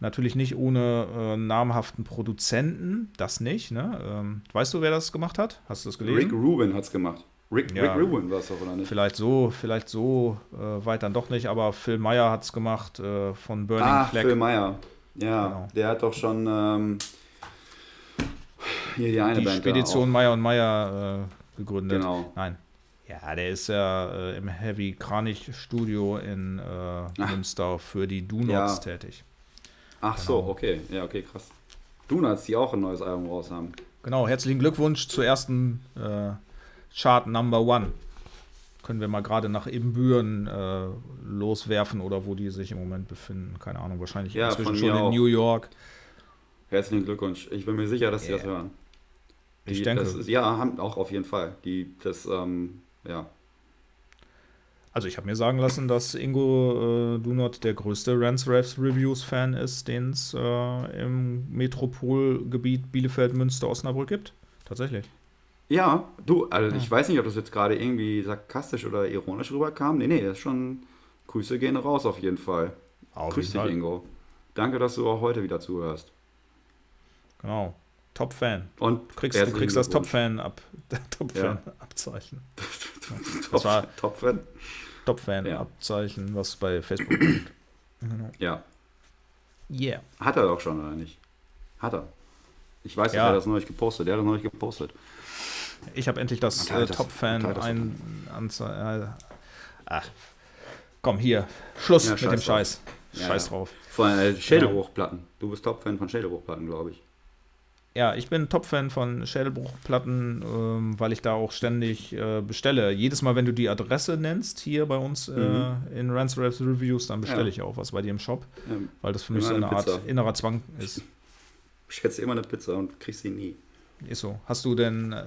Natürlich nicht ohne äh, namhaften Produzenten, das nicht. Ne? Ähm, weißt du, wer das gemacht hat? Hast du das gelesen?
Rick Rubin hat es gemacht. Rick,
ja, Rick Rubin war es doch, oder nicht? Vielleicht so, vielleicht so äh, weit dann doch nicht, aber Phil Meyer hat es gemacht äh, von Burning Ach, Flag.
Phil Meyer. Ja, genau. der hat doch schon ähm,
hier die eine die Band Spedition Meyer und Meyer äh, gegründet. Genau. Nein. Ja, der ist ja äh, im Heavy Kranich Studio in äh, Münster für die Do ja. tätig.
Ach genau. so, okay. Ja, okay, krass. Donuts, die auch ein neues Album raus haben.
Genau, herzlichen Glückwunsch zur ersten äh, Chart Number One. Können wir mal gerade nach Ibbenbüren äh, loswerfen oder wo die sich im Moment befinden. Keine Ahnung, wahrscheinlich
ja, inzwischen schon in New York. Herzlichen Glückwunsch. Ich bin mir sicher, dass yeah. sie das hören.
Ich denke.
Ist, ja, haben auch auf jeden Fall. Die, das, ähm, ja.
Also ich habe mir sagen lassen, dass Ingo äh, Dunot der größte Rance Raves Reviews Fan ist, den es äh, im Metropolgebiet Bielefeld, Münster, Osnabrück gibt. Tatsächlich.
Ja, du, also ja. ich weiß nicht, ob das jetzt gerade irgendwie sarkastisch oder ironisch rüberkam. Nee, nee, das ist schon. Grüße gehen raus auf jeden Fall. Auf Grüß dich, Fall. Ingo. Danke, dass du auch heute wieder zuhörst.
Genau. Top-Fan. Und du kriegst, du kriegst das Top-Fan-Ab Top-Fan-Abzeichen.
Top, war Top-Fan?
Top-Fan-Abzeichen, ja. was bei Facebook gibt.
Genau. Ja.
Yeah.
Hat er doch schon, oder nicht? Hat er. Ich weiß, ja. er hat das nicht gepostet. Der hat das noch nicht gepostet.
Ich habe endlich das äh, Top-Fan ein. Anze äh, ach. Komm, hier. Schluss ja, mit dem Scheiß. Ja, Scheiß drauf.
Von äh, Schädelbruchplatten. Du bist Top-Fan von Schädelbruchplatten, glaube ich.
Ja, ich bin Top-Fan von Schädelbruchplatten, ähm, weil ich da auch ständig äh, bestelle. Jedes Mal, wenn du die Adresse nennst, hier bei uns äh, mhm. in Ransomware Reviews, dann bestelle ja. ich auch was bei dir im Shop, ja. weil das für mich so eine Art innerer Zwang ist.
Ich schätze immer eine Pizza und krieg sie nie.
Ist so. Hast du denn äh,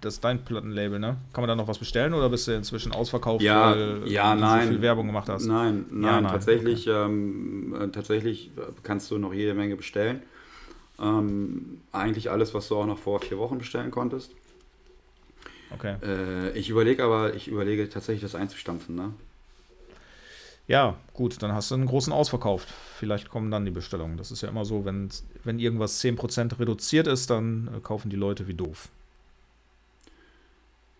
das ist dein Plattenlabel, ne? Kann man da noch was bestellen oder bist du inzwischen ausverkauft,
ja, weil ja, du nein.
so viel Werbung gemacht hast?
Nein, nein, ja, nein. tatsächlich, okay. ähm, äh, tatsächlich kannst du noch jede Menge bestellen. Ähm, eigentlich alles, was du auch noch vor vier Wochen bestellen konntest.
Okay.
Äh, ich überlege aber, ich überlege tatsächlich das einzustampfen, ne?
Ja, gut, dann hast du einen großen Ausverkauf. Vielleicht kommen dann die Bestellungen. Das ist ja immer so, wenn, wenn irgendwas 10% reduziert ist, dann äh, kaufen die Leute wie doof.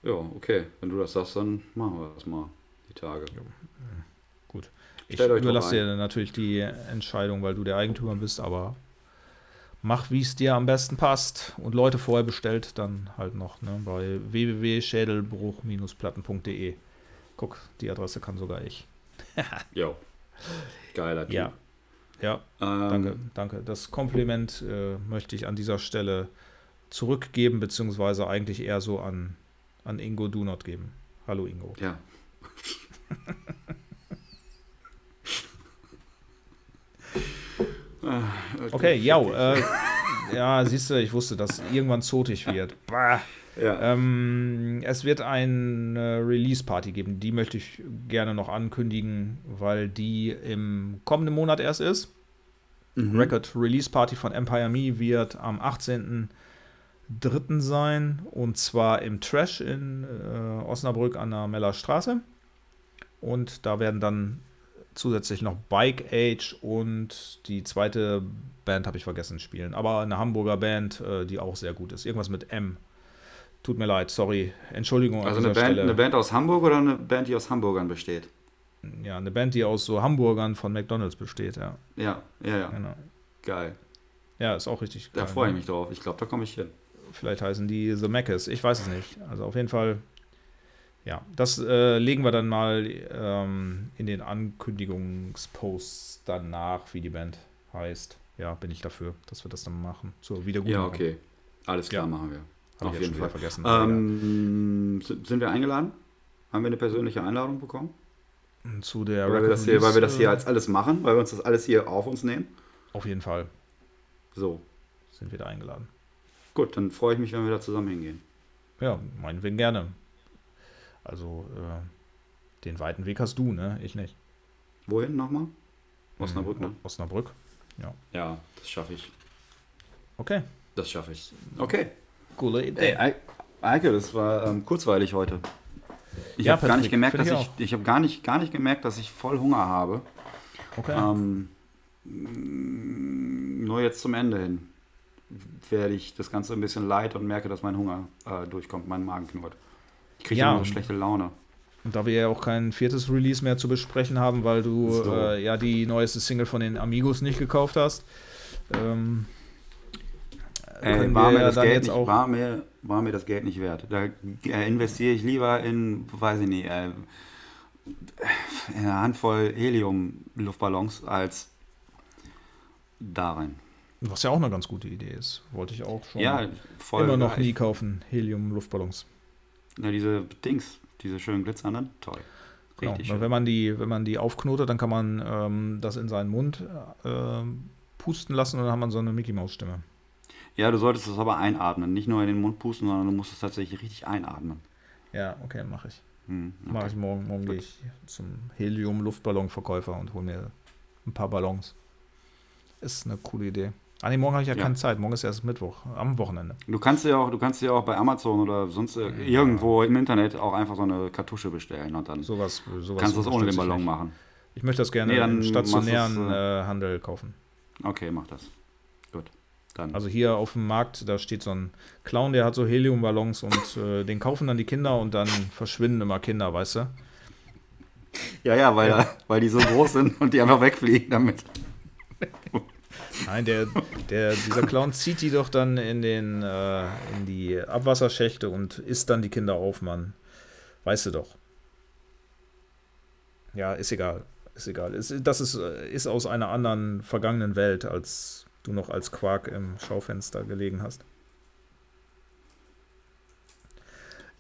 Ja, okay. Wenn du das sagst, dann machen wir das mal, die Tage. Ja.
Gut. Ich überlasse dir natürlich die Entscheidung, weil du der Eigentümer bist, aber mach, wie es dir am besten passt. Und Leute vorher bestellt, dann halt noch ne, bei www.schädelbruch-platten.de. Guck, die Adresse kann sogar ich.
jo. Geiler
Typ. Ja. Ja, ähm, danke, danke. Das Kompliment äh, möchte ich an dieser Stelle zurückgeben, beziehungsweise eigentlich eher so an, an Ingo Do Not geben. Hallo Ingo.
Ja.
Ah, okay, ja, äh, ja, siehst du, ich wusste, dass irgendwann zotig wird. Bah. Ja. Ähm, es wird eine Release-Party geben, die möchte ich gerne noch ankündigen, weil die im kommenden Monat erst ist. Mhm. Record Release Party von Empire Me wird am 18.03. sein und zwar im Trash in äh, Osnabrück an der Meller Straße. Und da werden dann zusätzlich noch Bike Age und die zweite Band habe ich vergessen spielen. Aber eine Hamburger Band, äh, die auch sehr gut ist. Irgendwas mit M. Tut mir leid, sorry. Entschuldigung.
Also eine Band, Stelle. eine Band aus Hamburg oder eine Band, die aus Hamburgern besteht?
Ja, eine Band, die aus so Hamburgern von McDonalds besteht, ja.
Ja, ja, ja. Genau. Geil.
Ja, ist auch richtig
geil. Da freue ich ne? mich drauf. Ich glaube, da komme ich hin.
Vielleicht heißen die The Maccas. Ich weiß es nicht. Also auf jeden Fall ja, das äh, legen wir dann mal ähm, in den Ankündigungsposts danach, wie die Band heißt. Ja, bin ich dafür, dass wir das dann machen. Zur Wiedergutmachung.
Ja, okay. Alles klar,
ja.
machen wir.
Hab Auf jeden Fall vergessen.
Ähm, sind wir eingeladen? Haben wir eine persönliche Einladung bekommen?
Zu der
weil wir, das hier, weil wir das hier als alles machen, weil wir uns das alles hier auf uns nehmen?
Auf jeden Fall.
So.
Sind wir da eingeladen.
Gut, dann freue ich mich, wenn wir da zusammen hingehen.
Ja, meinetwegen gerne. Also äh, den weiten Weg hast du, ne? Ich nicht.
Wohin nochmal? Osnabrück, ne?
Osnabrück, ja.
Ja, das schaffe ich.
Okay.
Das schaffe ich. Okay.
Coole Idee.
Ey, Eike, das war ähm, kurzweilig heute. Ich ja, habe gar nicht gemerkt, dass ich, ich, ich habe gar nicht, gar nicht gemerkt, dass ich voll Hunger habe.
Okay.
Ähm, nur jetzt zum Ende hin werde ich das Ganze ein bisschen leid und merke, dass mein Hunger äh, durchkommt, mein Magen knurrt. Ich kriege ja. immer schlechte Laune.
Und da wir ja auch kein viertes Release mehr zu besprechen haben, weil du so. äh, ja die neueste Single von den Amigos nicht gekauft hast, ähm,
äh, war, mir das Geld nicht, war, mir, war mir das Geld nicht wert. Da äh, investiere ich lieber in, weiß ich nicht, äh, in eine Handvoll Helium-Luftballons als darin.
Was ja auch eine ganz gute Idee ist. Wollte ich auch schon
ja,
immer noch nie kaufen, Helium-Luftballons.
Ja, diese Dings, diese schönen glitzernden, toll.
Genau. Wenn man die, wenn man die aufknotet, dann kann man ähm, das in seinen Mund äh, pusten lassen und dann hat man so eine Mickey Maus Stimme.
Ja, du solltest es aber einatmen. Nicht nur in den Mund pusten, sondern du musst es tatsächlich richtig einatmen.
Ja, okay, mache ich. Hm, okay. Mache ich morgen. Morgen gehe ich zum Helium-Luftballonverkäufer und hole mir ein paar Ballons. Ist eine coole Idee. Ah, nee, morgen habe ich ja, ja, keine Zeit. Morgen ist erst Mittwoch, am Wochenende.
Du kannst ja auch, du kannst ja auch bei Amazon oder sonst ja. irgendwo im Internet auch einfach so eine Kartusche bestellen und dann
sowas, sowas
kannst du das ohne den Ballon machen.
Ich möchte das gerne nee, im stationären äh, Handel kaufen.
Okay, mach das. Gut.
Dann. Also hier auf dem Markt, da steht so ein Clown, der hat so Heliumballons und äh, den kaufen dann die Kinder und dann verschwinden immer Kinder, weißt du?
Ja, ja, weil, ja. weil die so groß sind und die einfach wegfliegen damit.
Nein, der, der, dieser Clown zieht die doch dann in, den, äh, in die Abwasserschächte und isst dann die Kinder auf, Mann. Weißt du doch. Ja, ist egal. Ist egal. Ist, das ist, ist aus einer anderen vergangenen Welt, als du noch als Quark im Schaufenster gelegen hast.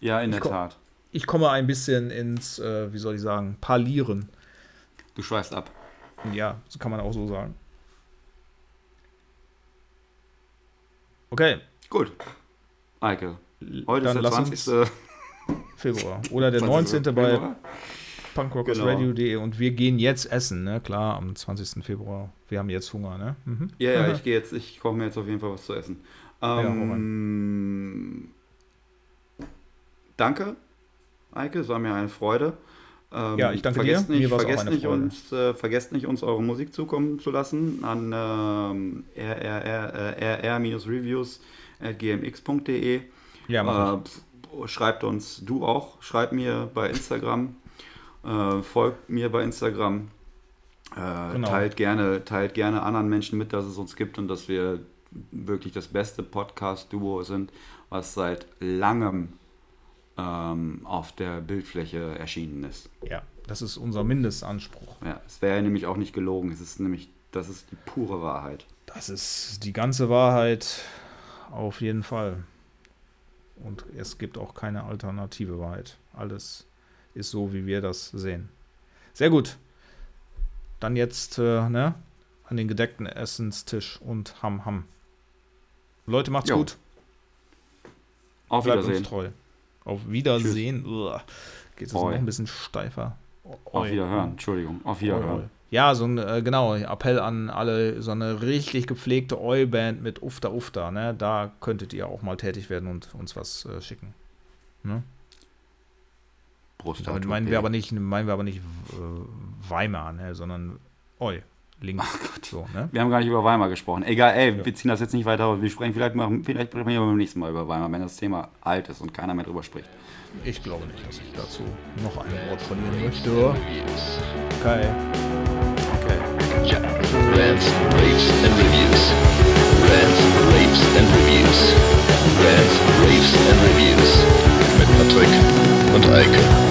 Ja, in der Tat.
Ich komme ein bisschen ins, äh, wie soll ich sagen, Parlieren.
Du schweißt ab.
Ja, so kann man auch so sagen. Okay.
Gut. Eike. Heute Dann ist der 20.
Februar. Oder der 19. bei punkrockersradio.de genau. und wir gehen jetzt essen, ne? Klar, am 20. Februar. Wir haben jetzt Hunger, ne?
Mhm. Ja, ja, ich gehe jetzt, ich koche mir jetzt auf jeden Fall was zu essen. Ähm, ja, danke, Eike, es war mir eine Freude.
Ähm, ja, ich danke
vergesst
dir.
Nicht, vergesst, nicht uns, äh, vergesst nicht, uns eure Musik zukommen zu lassen an ähm, rr-reviews at gmx.de. Ja, äh, schreibt uns, du auch, schreib mir bei Instagram, äh, folgt mir bei Instagram. Äh, genau. teilt, gerne, teilt gerne anderen Menschen mit, dass es uns gibt und dass wir wirklich das beste Podcast-Duo sind, was seit langem ähm, auf der Bildfläche erschienen ist.
Ja, das ist unser Mindestanspruch.
Ja, es wäre nämlich auch nicht gelogen. Es ist nämlich, das ist die pure Wahrheit.
Das ist die ganze Wahrheit auf jeden Fall. Und es gibt auch keine alternative Wahrheit. Alles ist so, wie wir das sehen. Sehr gut. Dann jetzt äh, ne, an den gedeckten Essenstisch und Ham Ham. Leute, macht's jo. gut.
Auf Bleibt Wiedersehen.
uns treu. Auf Wiedersehen. Geht es noch ein bisschen steifer.
Oi. Auf Wiederhören, Entschuldigung. Auf Wiederhören.
Ja, so ein, äh, genau, Appell an alle, so eine richtig gepflegte Oi-Band mit Ufta Ufta, ne? Da könntet ihr auch mal tätig werden und uns was äh, schicken. Ne? Brust Damit meinen wir aber nicht, meinen wir aber nicht äh, Weimar, ne? sondern Oi links.
Ach So, ne? Wir haben gar nicht über Weimar gesprochen. Egal, ey, ja. wir ziehen das jetzt nicht weiter aus. Wir sprechen vielleicht, mal, vielleicht sprechen wir beim nächsten Mal über Weimar, wenn das Thema alt ist und keiner mehr drüber spricht.
Ich glaube nicht, dass ich dazu noch ein Wort verlieren möchte. Okay.
Okay. Ja. Rants, Raves and Reviews. Rants, Raves and Reviews. Rants, Raves and Reviews. Mit Patrick und Eike.